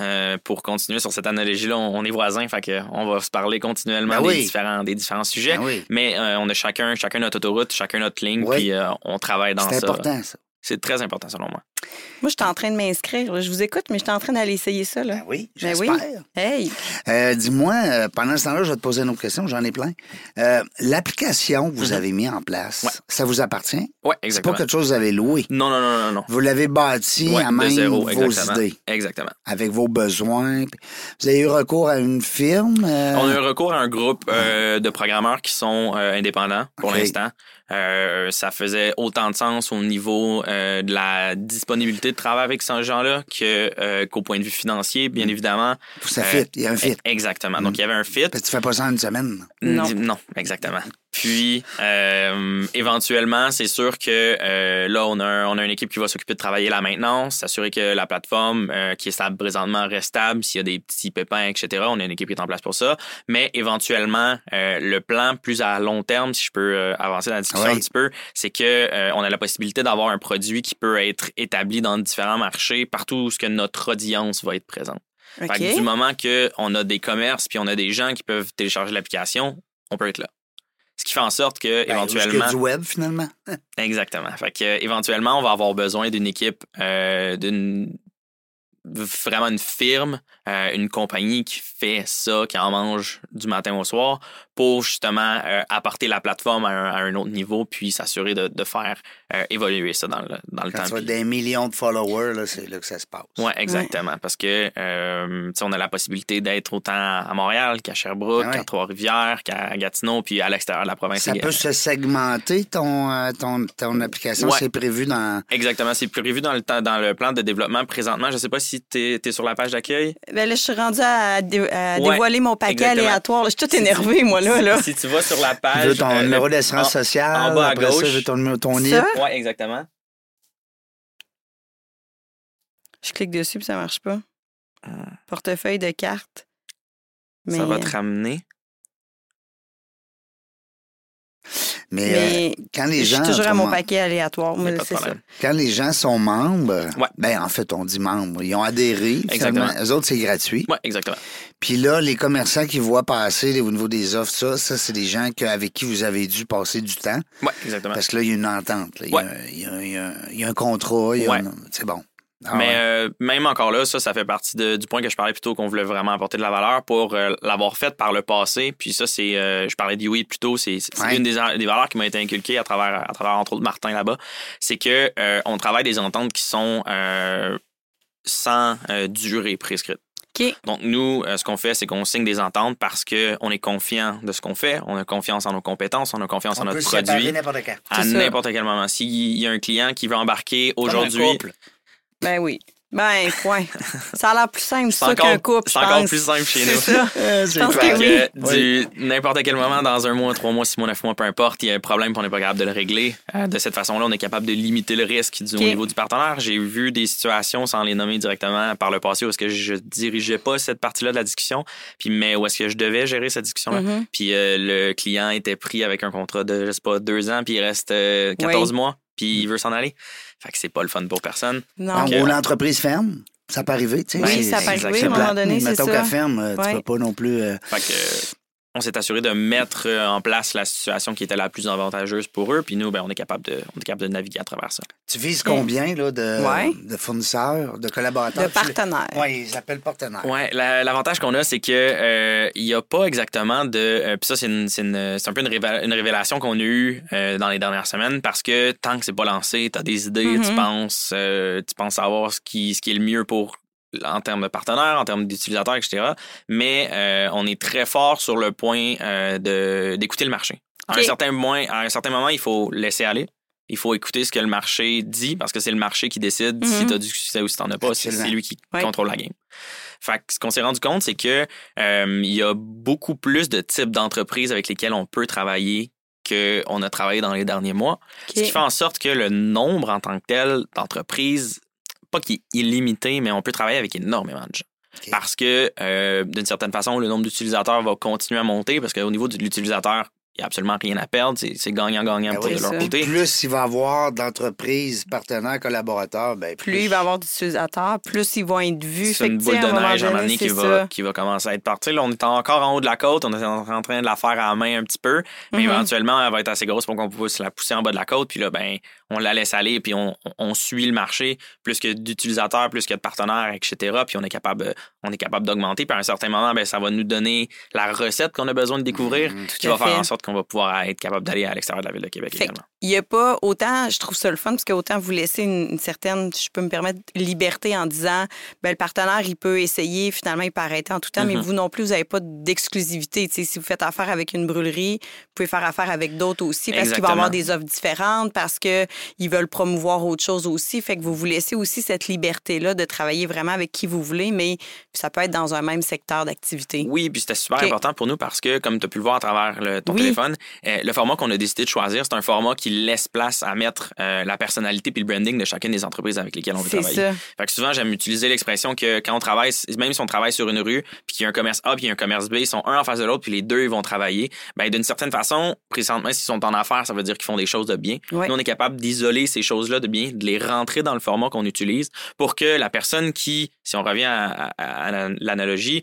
pour continuer sur cette analogie-là, on, on est voisins, fait que on va se parler continuellement Ben des, oui. différents, des différents sujets. Ben oui. Mais euh, on a chacun, chacun notre autoroute, chacun notre ligne, Oui. puis euh, on travaille dans C'est ça. important, ça. C'est très important selon moi. Moi, je suis en train de m'inscrire. Je vous écoute, mais je suis en train d'aller essayer ça. Là. Ben oui, Ben j'espère. oui. Hey! Euh, Dis-moi, euh, pendant ce temps-là, je vais te poser une autre question, j'en ai plein. Euh, L'application que vous avez mis en place, Mhm. Ouais. ça vous appartient? Ouais, C'est pas exactement. quelque chose que vous avez loué? Non, non, non, non, non. Vous l'avez bâti Ouais, à de même zéro, vos exactement. idées, Exactement. avec vos besoins. Vous avez eu recours à une firme? euh, On a eu recours à un groupe euh, de programmeurs qui sont euh, indépendants pour l'instant. Euh, ça faisait autant de sens au niveau euh, de la disponibilité de travail avec ces gens-là que, euh, qu'au point de vue financier, bien évidemment. Ça Euh, fit, il y a un fit. Exactement. Donc, il y avait un fit. Parce que tu fais pas ça en une semaine. Non. Non, exactement. Puis, euh, éventuellement, c'est sûr que euh, là, on a, un- on a une équipe qui va s'occuper de travailler la maintenance, s'assurer que la plateforme euh, qui est stable présentement reste stable. S'il y a des petits pépins, etc., on a une équipe qui est en place pour ça. Mais éventuellement, euh, le plan plus à long terme, si je peux euh, avancer dans la discussion Oui. un petit peu, c'est que euh, on a la possibilité d'avoir un produit qui peut être établi dans différents marchés partout où ce que notre audience va être présente. OK. Fait que du moment qu'on a des commerces puis on a des gens qui peuvent télécharger l'application, on peut être là. Ce qui fait en sorte que Ben, éventuellement, du web, finalement? exactement. Fait que éventuellement, on va avoir besoin d'une équipe, euh, d'une vraiment une firme, euh, une compagnie qui fait ça, qui en mange du matin au soir pour justement euh, apporter la plateforme à un, autre niveau puis s'assurer de, de, faire euh, évoluer ça dans le, dans le Quand temps. Tu as des millions de followers, c'est là que ça se passe. Oui, exactement. Parce que on a la possibilité d'être autant à Montréal qu'à Sherbrooke, ah qu'à Trois-Rivières, qu'à Gatineau, puis à l'extérieur de la province. Ça peut se segmenter ton, ton, ton application, c'est prévu dans. Exactement, c'est prévu dans le, dans le plan de développement présentement. Je ne sais pas si tu es, sur la page d'accueil. Ben là, je suis rendue à, dévoiler mon paquet aléatoire. Je suis toute énervée, moi, là. là. Si tu vas sur la page. Tu veux ton euh, numéro d'assurance sociale. En bas à gauche. Ça, ton numéro, ton Oui, exactement. Je clique dessus puis ça marche pas. Ah. Portefeuille de cartes. Ça va te ramener. Mais, euh, quand les gens. Je suis toujours à mon paquet aléatoire. c'est ça. Quand les gens sont membres, ben en fait, on dit membres. Ils ont adhéré. Exactement. Eux autres, c'est gratuit. Oui, exactement. Puis là, les commerçants qui voient passer au niveau des offres, ça, ça c'est des gens avec qui vous avez dû passer du temps. Oui, exactement. Parce que là, il y a une entente. Il, y a, un contrat. C'est bon. Ah Mais euh, même encore là, ça, ça fait partie du point que je parlais plutôt qu'on voulait vraiment apporter de la valeur pour euh, l'avoir fait par le passé. Puis ça, c'est, euh, je parlais d'Iwi plus tôt, c'est une des, valeurs qui m'a été inculquée à travers, à travers entre autres Martin là-bas. C'est que on travaille des ententes qui sont sans durée prescrite. Donc, nous, ce qu'on fait, c'est qu'on signe des ententes parce qu'on est confiant de ce qu'on fait, on a confiance en nos compétences, on a confiance en notre produit. À n'importe quel moment. S'il y a un client qui veut embarquer aujourd'hui. Ben oui. Ben, point. Ça a l'air plus simple, ça, qu'un couple. C'est encore plus simple chez nous. C'est ça. je pense que, oui. n'importe quel moment, dans un mois, trois mois, six mois, neuf mois, peu importe, il y a un problème et on n'est pas capable de le régler. Euh, de cette façon-là, on est capable de limiter le risque du, au niveau du partenaire. J'ai vu des situations, sans les nommer directement, par le passé, où est-ce que je dirigeais pas cette partie-là de la discussion, puis mais où est-ce que je devais gérer cette discussion-là? Mm-hmm. Puis euh, le client était pris avec un contrat de, je sais pas, deux ans, puis il reste 14 euh, mois, puis il veut s'en aller. Fait que c'est pas le fun pour personne. Non. En gros, l'entreprise ferme. Ça peut arriver, tu sais. Oui, ça peut arriver à un moment donné, c'est ça. Mettons qu'elle ferme, tu peux pas non plus... Euh, fait que on s'est assuré de mettre euh, en place la situation qui était la plus avantageuse pour eux. Puis nous, ben, on, est capable de, on est capable de naviguer à travers ça. Tu vises combien là, de, de fournisseurs, de collaborateurs? De partenaires. Oui, ils s'appellent partenaires. Oui, l'avantage qu'on a, c'est qu'il euh, n'y a pas exactement de. Euh, puis ça, c'est un peu une, révélation qu'on a eue dans les dernières semaines parce que tant que c'est pas lancé, tu as des idées, tu, mm-hmm. penses, tu penses savoir ce qui, ce qui est le mieux pour en termes de partenaires, en termes d'utilisateurs, etc. Mais euh, on est très fort sur le point euh, de, d'écouter le marché. À, un certain point, à un certain moment, il faut laisser aller. Il faut écouter ce que le marché dit parce que c'est le marché qui décide si mhm. tu as du succès ou si tu n'en as pas. C'est lui qui contrôle la game. Fait ce qu'on s'est rendu compte, c'est que euh, il y a beaucoup plus de types d'entreprises avec lesquelles on peut travailler qu'on a travaillé dans les derniers mois. Ce qui fait en sorte que le nombre en tant que tel d'entreprises pas qu'il est illimité, mais on peut travailler avec énormément de gens. Parce que, euh, d'une certaine façon, le nombre d'utilisateurs va continuer à monter parce qu'au niveau de l'utilisateur, il n'y a absolument rien à perdre. C'est gagnant-gagnant ben de leur côté. Plus il va y avoir d'entreprises, partenaires, collaborateurs, ben plus... plus il va y avoir d'utilisateurs, plus ils vont être vus. C'est une boule de neige à un qui va, qui va commencer à être partie. Là, on est encore en haut de la côte, on est en train de la faire à la main un petit peu, mais mm-hmm. éventuellement, elle va être assez grosse pour qu'on puisse la pousser en bas de la côte. Puis là, ben, on la laisse aller, puis on, on suit le marché, plus que d'utilisateurs, plus que de partenaires, etc. Puis on est capable, on est capable d'augmenter. Puis à un certain moment, ben, ça va nous donner la recette qu'on a besoin de découvrir, mm-hmm. qui va faire en sorte qu'on va pouvoir être capable d'aller à l'extérieur de la ville de Québec également. Il n'y a pas autant, je trouve ça le fun, parce qu'autant vous laissez une, certaine, je peux me permettre, liberté en disant, ben, le partenaire, il peut essayer, finalement, il peut arrêter en tout temps, mais mm-hmm. vous non plus, vous n'avez pas d'exclusivité. Si vous faites affaire avec une brûlerie, vous pouvez faire affaire avec d'autres aussi, parce qu'il va y avoir des offres différentes, parce qu'ils veulent promouvoir autre chose aussi. Fait que vous vous laissez aussi cette liberté-là de travailler vraiment avec qui vous voulez, mais ça peut être dans un même secteur d'activité. Oui, puis c'était super important pour nous parce que, comme tu as pu le voir à travers le, ton téléphone, euh, le format qu'on a décidé de choisir, c'est un format qui laisse place à mettre euh, la personnalité puis le branding de chacune des entreprises avec lesquelles on veut travailler. Ça. Fait que souvent, j'aime utiliser l'expression que quand on travaille, même si on travaille sur une rue, puis qu'il y a un commerce A puis il y a un commerce B, ils sont un en face de l'autre, puis les deux ils vont travailler, ben d'une certaine façon, présentement, s'ils sont en affaires, ça veut dire qu'ils font des choses de bien. Nous, on est capable d'isoler ces choses-là de bien, de les rentrer dans le format qu'on utilise pour que la personne qui, si on revient à l'analogie,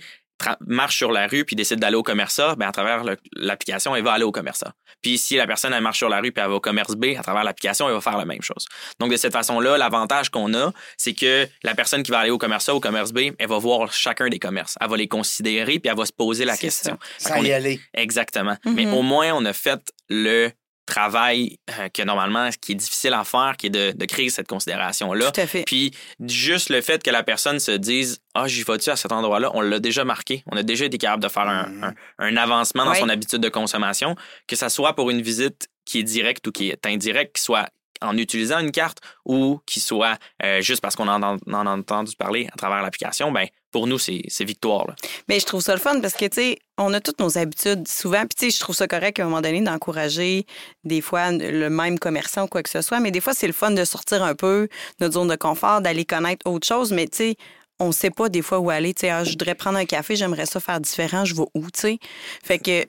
marche sur la rue puis décide d'aller au commerce A, ben à travers l'application, elle va aller au commerce A. Puis si la personne elle marche sur la rue puis elle va au commerce B, à travers l'application, elle va faire la même chose. Donc de cette façon-là, l'avantage qu'on a, c'est que la personne qui va aller au commerce A ou au commerce B, elle va voir chacun des commerces, elle va les considérer puis elle va se poser la question. Qu'on y est- aller. Exactement. Mais au moins, on a fait le travail euh, que normalement, ce qui est difficile à faire, qui est de, de créer cette considération-là. Tout à fait. Puis juste le fait que la personne se dise Ah, j'y vais-tu à cet endroit-là, on l'a déjà marqué. On a déjà été capable de faire un, Mhm. un- un avancement dans son habitude de consommation, que ça soit pour une visite qui est directe ou qui est indirecte, qui soit en utilisant une carte ou qui soit euh, juste parce qu'on en, a entendu parler à travers l'application, ben pour nous, c'est victoire. Mais je trouve ça le fun parce que, tu sais, on a toutes nos habitudes souvent. Puis, tu sais, je trouve ça correct à un moment donné d'encourager des fois le même commerçant ou quoi que ce soit. Mais des fois, c'est le fun de sortir un peu de notre zone de confort, d'aller connaître autre chose. Mais, tu sais, on sait pas des fois où aller. Tu sais, ah, je voudrais prendre un café, j'aimerais ça faire différent, je vais où, tu sais? Fait que,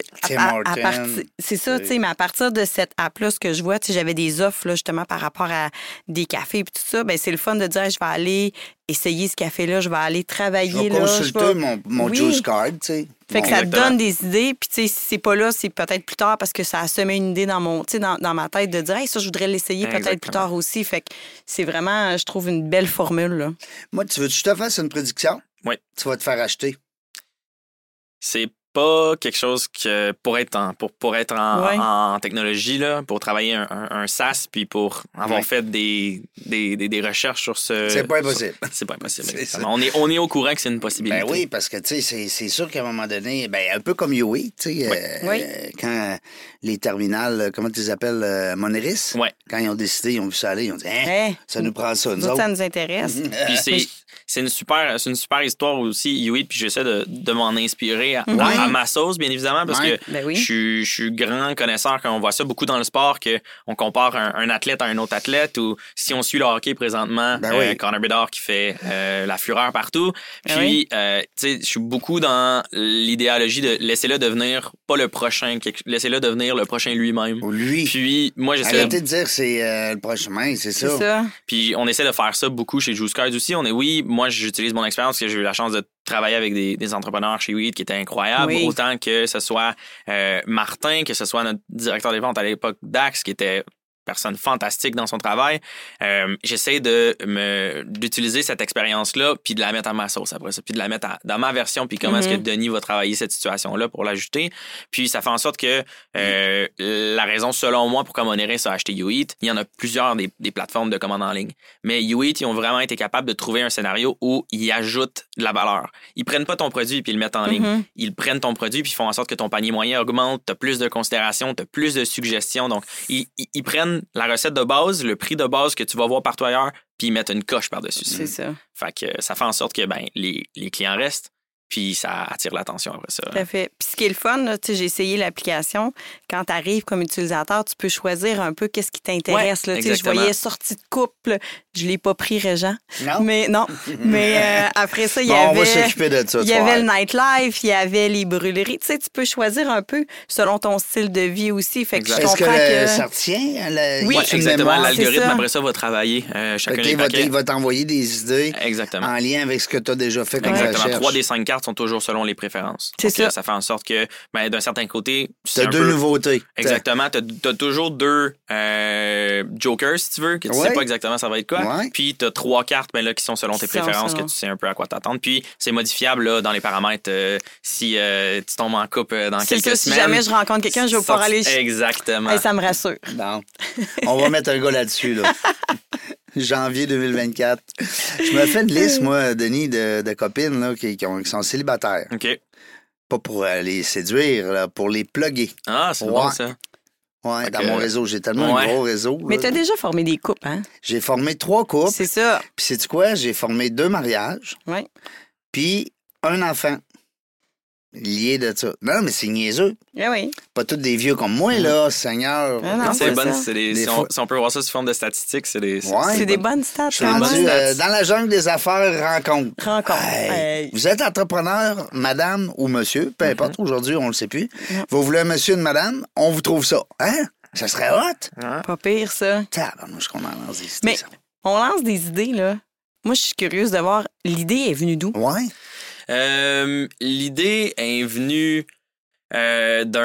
c'est ça, tu sais, mais à partir de cette app-là, ce que je vois, tu sais, j'avais des offres, là, justement, par rapport à des cafés et tout ça. Ben, c'est le fun de dire, je vais aller essayer ce café-là, je vais aller Je travailler, vais là. je vais- mon, mon Oui. juice card, tu sais. Fait que ça te donne des idées. Puis, tu sais, si c'est pas là, c'est peut-être plus tard parce que ça a semé une idée dans, mon, tu sais, dans, dans ma tête de dire, hey, ça, je voudrais l'essayer peut-être plus tard aussi. Fait que c'est vraiment, je trouve, une belle formule. Là. Moi, tu veux que je te fasse une prédiction? Oui. Tu vas te faire acheter. c'est pas quelque chose que pour être en, pour, pour être en, Ouais. en technologie, là, pour travailler un, un, un SaaS, puis pour avoir Ouais. fait des, des, des, des recherches sur ce. C'est pas impossible. C'est pas impossible. On est, on est au courant que c'est une possibilité. Ben oui, parce que tu sais, c'est- c'est sûr qu'à un moment donné, ben, un peu comme Yui, tu sais, euh, Oui. quand les terminales, euh, comment tu les appelles, euh, Moneris, Ouais. quand ils ont décidé, ils ont vu ça aller, ils ont dit, hein, Hein? ça nous prend ça, nous Nous autres, autres. ça nous intéresse. Puis c'est, une super, c'est une super histoire aussi, Yui, puis j'essaie de, de m'en inspirer à, Ouais. à- à ma sauce, bien évidemment, parce Ouais. que Ben oui. je, suis- je suis grand connaisseur quand on voit ça beaucoup dans le sport, que on compare un, un athlète à un autre athlète, ou si on suit le hockey présentement, Ben euh, oui. Connor Bedard qui fait euh, la fureur partout. Ah Puis, euh, tu sais, je suis beaucoup dans l'idéologie de laisser-le devenir pas le prochain, laissez-le devenir le prochain lui-même. Ou lui. Puis, moi, j'essaie de Arrêtez de dire c'est euh, le prochain c'est C'est ça. ça. puis on essaie de faire ça beaucoup chez Juice Cards aussi. On est oui, moi j'utilise mon expérience parce que j'ai eu la chance de travailler avec des, des entrepreneurs chez Weed qui étaient incroyables. Oui. Autant que ce soit euh, Martin, que ce soit notre directeur des ventes à l'époque Dax, qui était personne fantastique dans son travail. Euh, J'essaie de me d'utiliser cette expérience-là puis de la mettre à ma sauce après ça, puis de la mettre à- dans ma version, puis comment est-ce que Mhm. Denis va travailler cette situation-là pour l'ajouter. Puis ça fait en sorte que euh, la raison, selon moi, pourquoi Moneris a acheté YouEat, il y en a plusieurs des, des plateformes de commande en ligne. Mais YouEat, ils ont vraiment été capables de trouver un scénario où ils ajoutent de la valeur. Ils prennent pas ton produit puis ils le mettent en ligne. Mhm. Ils prennent ton produit puis font en sorte que ton panier moyen augmente, tu as plus de considération, tu as plus de suggestions. Donc, ils, ils- ils prennent la recette de base, le prix de base que tu vas voir partout ailleurs, puis ils mettent une coche par-dessus ça. C'est ça. Fait que ça fait en sorte que ben, les, les clients restent, puis ça attire l'attention après ça. Tout à fait. Puis ce qui est le fun, j'ai essayé l'application. Quand tu arrives comme utilisateur, tu peux choisir un peu qu'est-ce qui t'intéresse. Ouais, je voyais sortie de couple. Je l'ai pas pris, Régent. Non? Mais non. Mais euh, après ça, il y Bon, on va avait... s'occuper de ça. Il y avait le nightlife, il y avait les brûleries. Tu sais, tu peux choisir un peu selon ton style de vie aussi. Fait que je que, que... ça retient? Le, Oui. Ouais, exactement. L'algorithme, après ça, va travailler euh, chacun il va- paquets. il va t'envoyer des idées Exactement. en lien avec ce que tu as déjà fait comme Exactement. recherche. Trois des cinq cartes sont toujours selon les préférences. C'est ça. Ça fait en sorte que, ben, d'un certain côté, Tu as deux peu- nouveautés. Exactement. Tu as, toujours deux euh, jokers, si tu veux, que tu Ouais. sais pas exactement ça va être quoi. Ouais. Puis tu as trois cartes ben, là, qui sont selon tes préférences, selon. que tu sais un peu à quoi t'attendre. Puis c'est modifiable là, dans les paramètres euh, si euh, tu tombes en couple euh, dans quelques ça, si jamais je rencontre quelqu'un, je vais pouvoir aller... Exactement. Hey, ça me rassure. Bon. On va mettre un gars là-dessus, là. Janvier 2024. Je me fais une liste, moi, Denis, de, de copines là, qui, qui ont- qui sont célibataires. OK. Pas pour euh, les séduire, là, pour les plugger. Ah, c'est Ouais. bon ça. Ouais, Fait dans mon réseau. J'ai tellement Ouais. un gros réseau. Mais là. tu as déjà formé des couples, hein? J'ai formé trois couples. C'est ça. Puis, sais-tu quoi? J'ai formé deux mariages. Oui. Puis, un enfant. Lié de ça. Non, mais c'est niaiseux. Oui, oui. Pas tous des vieux comme moi, là, Seigneur. Ah non, Non, c'est bonne, des- Des si, on, si on peut voir ça sous forme de statistiques, c'est des. c'est- Ouais. C'est des bonnes stats Je suis quand rendu même. euh, dans la jungle des affaires rencontre. Rencontre. Hey, Hey. Vous êtes entrepreneur, madame ou monsieur, peu importe, aujourd'hui, on le sait plus. Vous voulez un monsieur, une madame, on vous trouve ça. Hein? Ça serait hot? Hein? Pas pire, ça. Tabarnouche qu'on en lance des idées, Mais- ça. On lance des idées, là. Moi, je suis curieuse de voir l'idée est venue d'où? Ouais. Euh, L'idée est venue euh, d'un...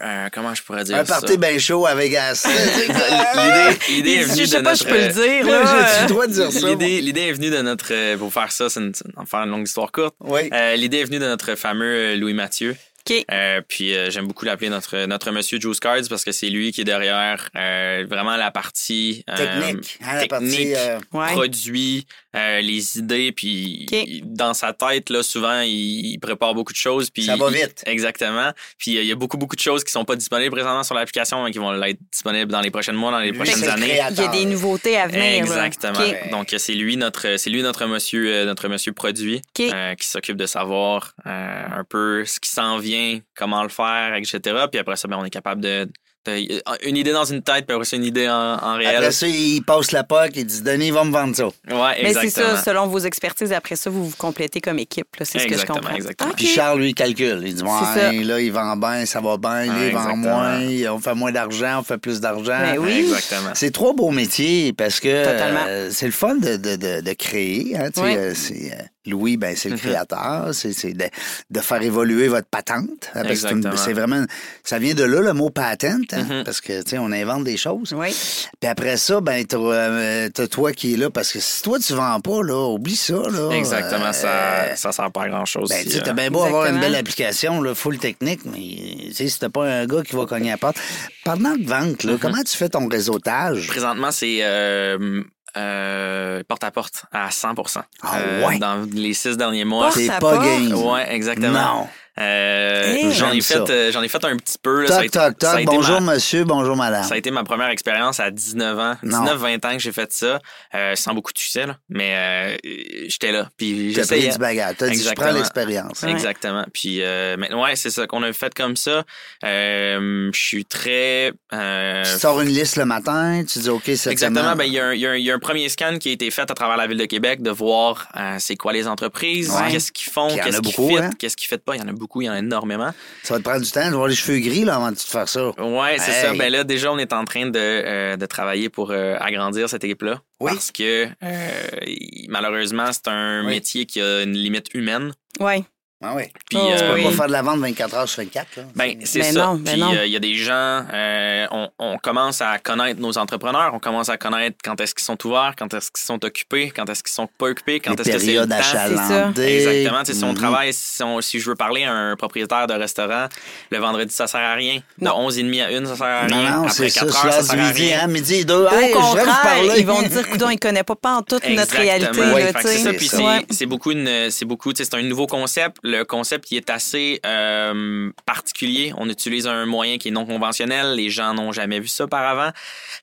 euh, comment je pourrais dire Un ça? party bien chaud avec Gas. L'idée est Je venue sais de pas, notre... je peux le dire, là. J'ai le droit de dire ça. L'idée, est venue de notre. Pour faire ça, c'est une, une longue histoire courte. Oui. Euh, l'idée est venue de notre fameux Louis Mathieu. OK. Euh, puis euh, j'aime beaucoup l'appeler notre, notre monsieur Juice Cards parce que c'est lui qui est derrière euh, vraiment la partie euh, Technique. hein, la partie, technique, euh, Ouais. produit, euh, les idées. Puis il- dans sa tête, là, souvent, il, il prépare beaucoup de choses. Puis Ça va il- vite. exactement. Puis euh, il y a beaucoup, beaucoup de choses qui sont pas disponibles présentement sur l'application, mais qui vont l'être disponibles dans les prochains mois, dans les Lui, prochaines années. Il y a des nouveautés à venir. Exactement. Donc c'est lui notre c'est lui notre monsieur euh, notre monsieur produit euh, qui s'occupe de savoir euh, un peu ce qui s'en vient, comment le faire, etc. Puis après ça, ben, on est capable de, de- une idée dans une tête, puis après ça une idée en, en réel. Après ça, il passe la POC et dit Denis va me vendre ça. ouais, Mais c'est exactement. ça, selon vos expertises, après ça, vous vous complétez comme équipe. là. C'est ce que je Exactement, comprends. exactement. Puis Charles, lui, il calcule. Il dit C'est. Ouais, là, il vend bien, ça va bien. Là, Ouais, il vend exactement. moins. On fait moins d'argent, on fait plus d'argent. Ben oui. Exactement. C'est trois beaux métiers parce que Totalement. euh, c'est le fun de, de, de, de créer. Hein, tu sais, Oui. euh, c'est, euh, Louis, ben, c'est le Mhm. créateur. C'est, de, de faire évoluer votre patente. hein, parce que c'est vraiment. Ça vient de là, le mot patent, hein, Mhm. parce que tu sais, on invente des choses. Oui. Puis après ça, ben, t'as, euh, toi qui est là. Parce que si toi, tu vends pas, là, oublie ça. Là, Exactement, Euh, ça ça sert pas à grand chose. ben, tu sais, t'as bien beau Exactement. avoir une belle application, là, full technique, mais tu sais, si t'as pas un gars qui va cogner à la porte. Parlant de vente, Mhm. là, comment tu fais ton réseautage? Présentement, c'est euh, euh, porte-à-porte à 100 Ah Euh, ouais? Dans les six derniers mois. Porte C'est à pas porte? game. Ouais, exactement. Non. Euh, Hey. j'en ai fait euh, j'en ai fait un petit peu là, Toc, été- toc, toc. Bonjour, ma- monsieur, bonjour, madame. Ça a été ma première expérience à 19 ans, Non. 19-20 ans que j'ai fait ça, euh, sans beaucoup de succès, là. mais euh, j'étais là, puis j'essayais. du bagage. T'as dit, je prends l'expérience. Ouais. Exactement. Puis, euh, mais ouais, c'est ça qu'on a fait comme ça. Euh, je suis très... euh, Tu sors une liste le matin, tu dis, OK, cette Exactement. Ben, il y, a un- il y a un- il y a un premier scan qui a été fait à travers la ville de Québec de voir euh, c'est quoi les entreprises, Ouais. qu'est-ce qu'ils font, qu'est-ce qu'ils fit, hein? qu'est-ce qu'ils fit pas. Il y en a beaucoup, il y en a énormément. Ça va te prendre du temps. Vas avoir les cheveux gris là, avant de te faire ça. Ouais, c'est Hey. ça. Ben là, déjà, on est en train de, euh, de travailler pour euh, agrandir cette équipe-là. Oui. Parce que euh, malheureusement, c'est un Oui. métier qui a une limite humaine. Oui. Ah oui. Puis, Oh, Tu euh, peux oui. pas faire de la vente 24 heures sur 24. Là. Ben, c'est Ben ça. non, ben Puis non. euh, il y a des gens, euh, on, on commence à connaître nos entrepreneurs, on commence à connaître quand est-ce qu'ils sont ouverts, quand est-ce qu'ils sont occupés, quand est-ce qu'ils sont pas occupés, quand est-ce que c'est le temps. Exactement. Si on Mhm. travaille, si, on- si je veux parler à un propriétaire de restaurant, le vendredi, ça sert à rien. De Non. 11h30 à 1, ça sert à Non, rien. non, Après c'est ça. 4 C'est heures, ça sert du à midi, rien. hein, midi et deux. Au Hey, contraire, ils vont dire, coudon, ils connaissent pas en toute notre réalité. C'est ça. Puis C'est beaucoup une, c'est beaucoup, tu sais, c'est un nouveau concept. Le concept qui est assez euh, particulier. On utilise un moyen qui est non conventionnel. Les gens n'ont jamais vu ça auparavant.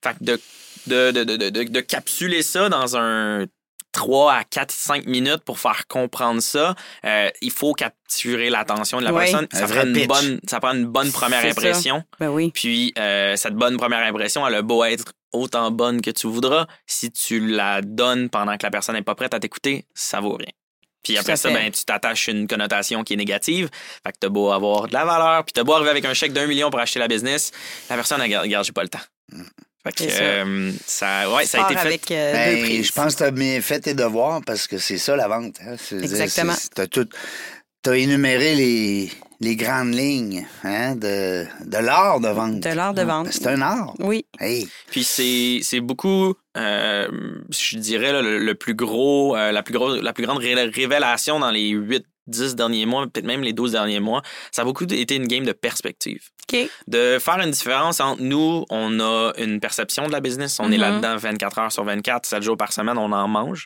Fait que de, de, de, de, de, de capsuler ça dans un 3 à 4, 5 minutes pour faire comprendre ça, euh, il faut capturer l'attention de la Oui. personne. Ça prend, une pitch. bonne, ça prend une bonne première impression. Ben oui. Puis euh, cette bonne première impression, elle a beau être autant bonne que tu voudras, si tu la donnes pendant que la personne n'est pas prête à t'écouter, ça vaut rien. Puis après ça, ben, tu t'attaches une connotation qui est négative. Fait que t'as beau avoir de la valeur, puis t'as beau arriver avec un chèque d'un million pour acheter la business, la personne, regarde, j'ai pas le temps. Fait que euh, ça, ouais, ça a été fait. avec euh, deux Ben, prises. je pense que tu as bien fait tes devoirs parce que c'est ça la vente. Hein. Exactement. Tu as, tout... t'as énuméré les, les grandes lignes hein, de, de l'art de vente. De l'art de vente. Ben, C'est un art. Oui. Hey, Puis c'est c'est beaucoup, euh, je dirais, là, le, le plus gros, euh, la, plus grosse, la plus grande ré- révélation dans les 8, 10 derniers mois, peut-être même les 12 derniers mois, ça a beaucoup été une game de perspective. De faire une différence entre nous, on a une perception de la business, on est Mhm. là-dedans 24 heures sur 24, 7 jours par semaine, on en mange,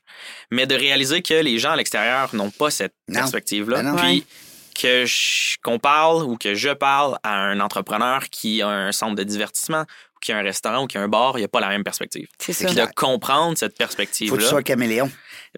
mais de réaliser que les gens à l'extérieur n'ont pas cette perspective-là. Ben. Puis Ouais. Que je- qu'on parle ou que je parle à un entrepreneur qui a un centre de divertissement ou qui a un restaurant ou qui a un bar, il n'y a pas la même perspective. C'est ça. De comprendre cette faut que tu perspective-là, sois caméléon.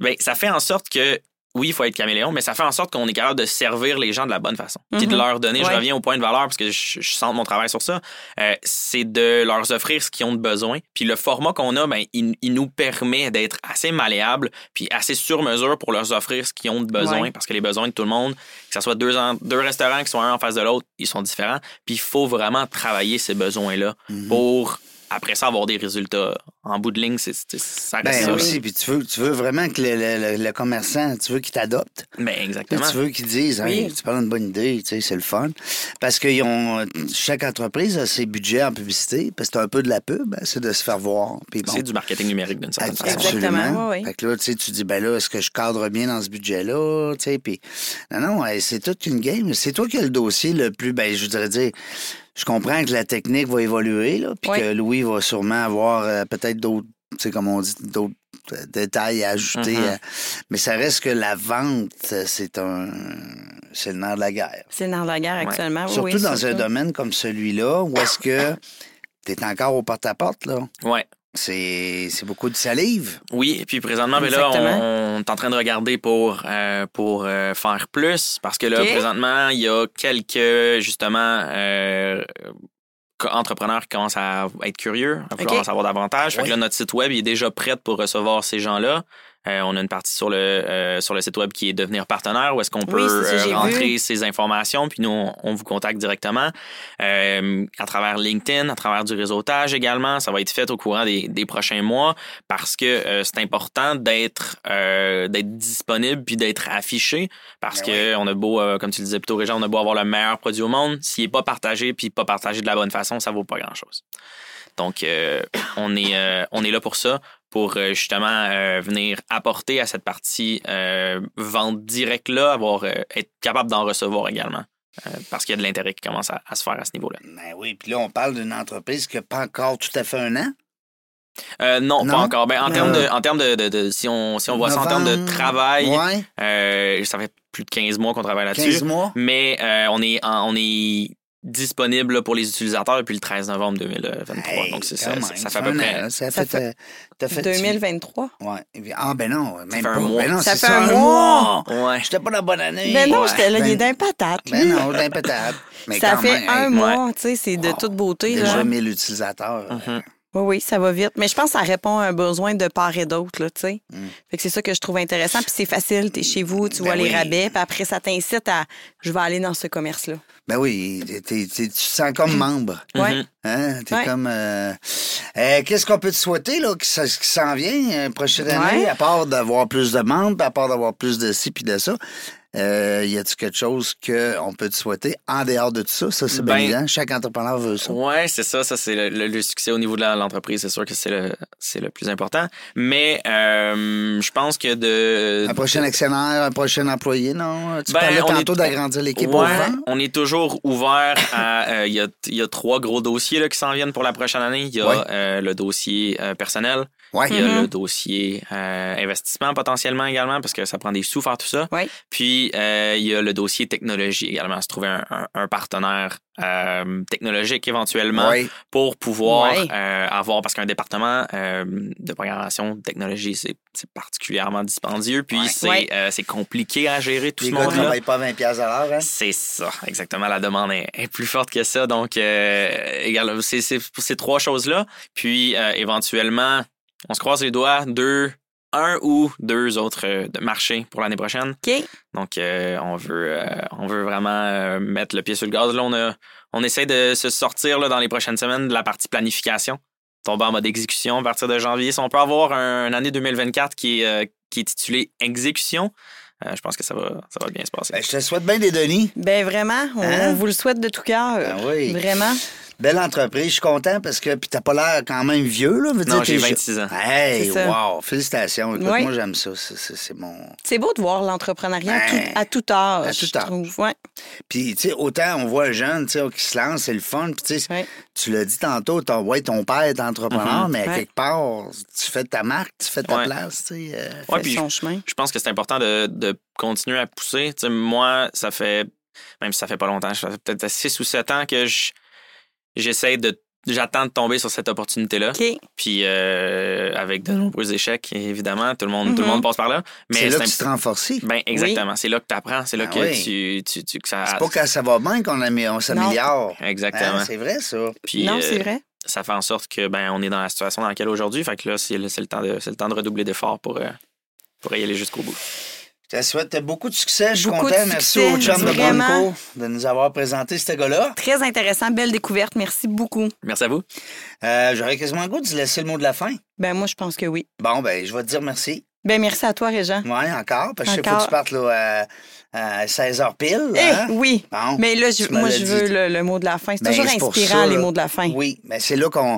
ben, ça fait en sorte que oui, il faut être caméléon, mais ça fait en sorte qu'on est capable de servir les gens de la bonne façon. Puis de Mhm. leur donner, je reviens au point de valeur parce que je, je sens mon travail sur ça, euh, c'est de leur offrir ce qu'ils ont de besoin. Puis le format qu'on a, ben, il, il nous permet d'être assez malléable puis assez sur mesure pour leur offrir ce qu'ils ont de besoin Ouais. parce que les besoins de tout le monde, que ce soit deux, en- deux restaurants qui sont un en face de l'autre, ils sont différents. Puis il faut vraiment travailler ces besoins-là Mhm. pour après ça, avoir des résultats. En bout de ligne, c'est, ça reste Ben ça. aussi, puis tu veux, tu veux vraiment que le, le- le- le commerçant, tu veux qu'il t'adopte. Ben, Puis exactement. tu veux qu'ils disent, Hey, Oui. tu parles d'une bonne idée, tu sais, c'est le fun. Parce que chaque entreprise a ses budgets en publicité, parce que c'est un peu de la pub, hein, c'est de se faire voir. Puis bon. C'est du marketing numérique d'une certaine façon. Exactement, Absolument. ouais. Fait que là, tu sais, tu dis, ben là, est-ce que je cadre bien dans ce budget-là? Tu sais, puis non, non, c'est toute une game. C'est toi qui as le dossier le plus, ben, je voudrais dire, je comprends que la technique va évoluer, là, puis Ouais. que Louis va sûrement avoir euh, peut-être d'autres, comme on dit, d'autres euh, détails à ajouter. Mhm. euh, mais ça reste que la vente, c'est un, c'est le nerf de la guerre. C'est dans la guerre actuellement. oui, Surtout oui, dans un domaine comme celui-là, où est-ce que tu es encore au porte-à-porte, là? Ouais. C'est c'est beaucoup de salive. Oui, et puis présentement, ben là, on, on est en train de regarder pour, euh, pour euh, faire plus parce que là, présentement, il y a quelques, justement, euh, entrepreneurs qui commencent à être curieux, à vouloir OK. en savoir davantage. Fait que là, notre site web il est déjà prêt pour recevoir ces gens-là. Euh, on a une partie sur le, euh, sur le site web qui est devenir partenaire où est-ce qu'on peut Oui, euh, rentrer ces informations puis nous on, on vous contacte directement euh, à travers LinkedIn, à travers du réseautage également. Ça va être fait au courant des, des prochains mois parce que c'est important d'être d'être disponible puis d'être affiché parce Ben que on a beau comme tu le disais plutôt Régent, on a beau avoir le meilleur produit au monde, s'il est pas partagé puis pas partagé de la bonne façon, ça vaut pas grand-chose. Donc, on, est, on est là pour ça, pour euh, justement euh, venir apporter à cette partie euh, vente directe-là, avoir, euh, être capable d'en recevoir également. parce qu'il y a de l'intérêt qui commence à, à se faire à ce niveau-là. Ben oui, puis là, on parle d'une entreprise qui n'a pas encore tout à fait un an? Euh, non, Non? pas encore. Ben, en termes de, en termes de, de- de- si on, si on voit ça en termes de travail, Ouais, euh, ça fait plus de 15 mois qu'on travaille 15 là-dessus. mois? Mais euh, on est, en- on est disponible là, pour les utilisateurs depuis le 13 novembre 2023. Hey, Donc, c'est ça, même, ça, ça fait à peu près. Ça Ça fait, euh, t'as fait 2023. Ouais. Ah, ben non, même fait pas. un mois. Ben non, Ça c'est fait un mois. Ouais. J'étais pas dans la bonne année. Ben non, Ouais. j'étais là, il est Ben- d'un patate. Ben non, d'un. Mais ça quand fait même, un hey, mois, tu sais, c'est de Wow. toute beauté. Déjà Là. 1000 utilisateurs. Mhm. Oui, oui, ça va vite. Mais je pense que ça répond à un besoin de part et d'autre, là, tu sais. Mm. Fait que c'est ça que je trouve intéressant. Puis c'est facile, t'es chez vous, tu Ben vois les oui. rabais, puis après, ça t'incite à je vais aller dans ce commerce-là. Ben oui, t'es- t'es- t'es- tu te sens comme membre. Ouais. Mhm. Hein? T'es Ouais. comme. euh, euh, Qu'est-ce qu'on peut te souhaiter, là, qui, s'en vient euh, prochaine année, Ouais. à part d'avoir plus de membres, puis à part d'avoir plus de ci puis de ça? Euh, y a-tu quelque chose qu'on peut te souhaiter en dehors de tout ça? Ça, c'est bien Ben- évident. Chaque entrepreneur veut ça. Ouais, c'est ça. Ça, c'est le, le- le succès au niveau de l'entreprise. C'est sûr que c'est le, c'est le plus important. Mais euh, je pense que de. Un prochain actionnaire, un prochain employé, non? Tu Ben, parlais tantôt est- d'agrandir l'équipe au Ouais, vent. on est toujours ouvert à. euh, Il y, a, y a trois gros dossiers là, qui s'en viennent pour la prochaine année. Il y a Ouais. euh, le dossier euh, personnel, Ouais. il y a le dossier euh, investissement potentiellement également parce que ça prend des sous faire tout ça. Ouais. Puis euh, il y a le dossier technologie également, se trouver un, un- un partenaire euh, technologique éventuellement Ouais. pour pouvoir Ouais. euh, avoir, parce qu'un département euh, de programmation de technologie, c'est c'est particulièrement dispendieux, puis Ouais. c'est Ouais. euh, c'est compliqué à gérer tout Les ce monde-là. travaillent pas 20 piastres à l'heure, hein? C'est ça, exactement. La demande est, est plus forte que ça. Donc, euh, égal- c'est c'est- ces trois choses-là. Puis, euh, éventuellement, on se croise les doigts, deux, un ou deux autres euh, de marchés pour l'année prochaine. OK. Donc, euh, on veut, euh, on veut vraiment euh, mettre le pied sur le gaz. Là, on, a, on essaie de se sortir là, dans les prochaines semaines de la partie planification, tomber en mode exécution à partir de janvier. Si on peut avoir un, une année 2024 qui est, euh, qui est titulée exécution, euh, je pense que ça va, ça va bien se passer. Ben, je te souhaite bien des Denis. Ben vraiment, on, Hein? on vous le souhaite de tout cœur. Ben oui. Vraiment. Belle entreprise, je suis content parce que puis t'as pas l'air quand même vieux là, veux Non, j'ai t'es je- 26 ans. Hey, C'est ça. wow, félicitations. Écoute, Oui. moi j'aime ça, c'est- mon. C'est beau de voir l'entrepreneuriat à, Ben, tout, à tout âge. à tout âge. Ouais. Puis tu sais, autant on voit un jeune, tu sais, qui se lance, c'est le fun. Puis tu sais, Ouais. tu l'as dit tantôt, ton, ouais, ton père est entrepreneur, Mhm. mais à quelque part, tu fais ta marque, tu fais ta Ouais. place, tu sais. euh. Ouais, puis son chemin. je pense que c'est important de, de continuer à pousser. Tu sais, moi, ça fait, même si ça fait pas longtemps, ça fait peut-être 6 ou 7 ans que je- j'essaie de. J'attends de tomber sur cette opportunité-là. Puis euh, avec de nombreux échecs, évidemment, tout le monde, tout le Mhm. monde passe par là. Mais C'est là que tu te renforces. Ben exactement, c'est là que tu apprends, c'est là Ah que oui. tu, tu, tu- que ça. C'est pas quand ça va bien qu'on amé- on s'améliore. Exactement. Hein, c'est vrai, ça. Puis, non, euh, c'est vrai. ça fait en sorte que ben on est dans la situation dans laquelle aujourd'hui. Fait que là, c'est le, c'est le temps de c'est le temps de redoubler d'efforts pour, euh, pour y aller jusqu'au bout. Je te souhaite beaucoup de succès. Je suis Beaucoup de content. Merci succès, au chum de. Bronco de nous avoir présenté ce gars-là. Très intéressant, belle découverte. Merci beaucoup. Merci à vous. Euh, J'aurais quasiment le goût de te laisser le mot de la fin. Ben moi, je pense que oui. Bon, ben, je vais te dire merci. Ben merci à toi, Régent. Oui, encore. Parce que je sais Encore. que tu partes là, à, à 16h pile. Eh, hein? oui. Bon. Mais là, je- moi, je veux le, le mot de la fin. C'est Ben, toujours inspirant, ça, les mots de la fin. Oui, mais c'est là qu'on.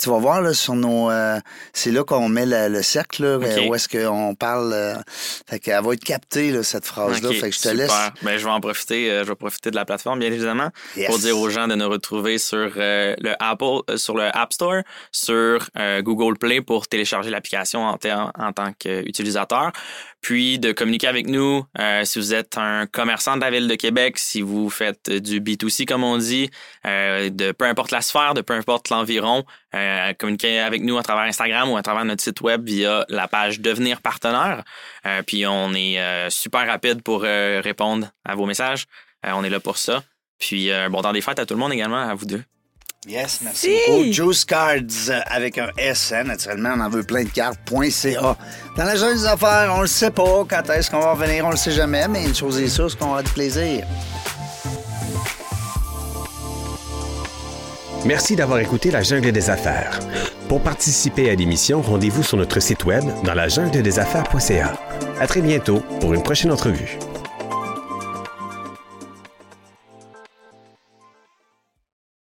Tu vas voir là, sur nos. euh, c'est là qu'on met le, le cercle, là, où est-ce qu'on parle. euh, fait qu'elle va être captée, là, cette phrase-là. Fait que je te super. laisse. Ben, je vais en profiter. euh, je vais profiter de la plateforme, bien évidemment, Yes. pour dire aux gens de nous retrouver sur euh, le Apple, euh, sur le App Store, sur euh, Google Play pour télécharger l'application en tant qu'utilisateur. Puis de communiquer avec nous euh, si vous êtes un commerçant de la ville de Québec, si vous faites du B2C comme on dit, euh, de peu importe la sphère, de peu importe l'environ, euh, communiquer avec nous à travers Instagram ou à travers notre site web via la page Devenir partenaire. Euh, puis on est euh, super rapide pour euh, répondre à vos messages. On est là pour ça. Puis bon temps des fêtes à tout le monde également, à vous deux. Yes, merci Si. beaucoup. Juice Cards euh, avec un S, hein, naturellement, on en veut plein de cartes.ca. Dans la jeune des affaires, on le sait pas quand est-ce qu'on va revenir, on le sait jamais, mais une chose est sûre, c'est qu'on aura du plaisir. Merci d'avoir écouté La Jungle des Affaires. Pour participer à l'émission, rendez-vous sur notre site web dans la jungle des affaires.ca. À très bientôt pour une prochaine entrevue.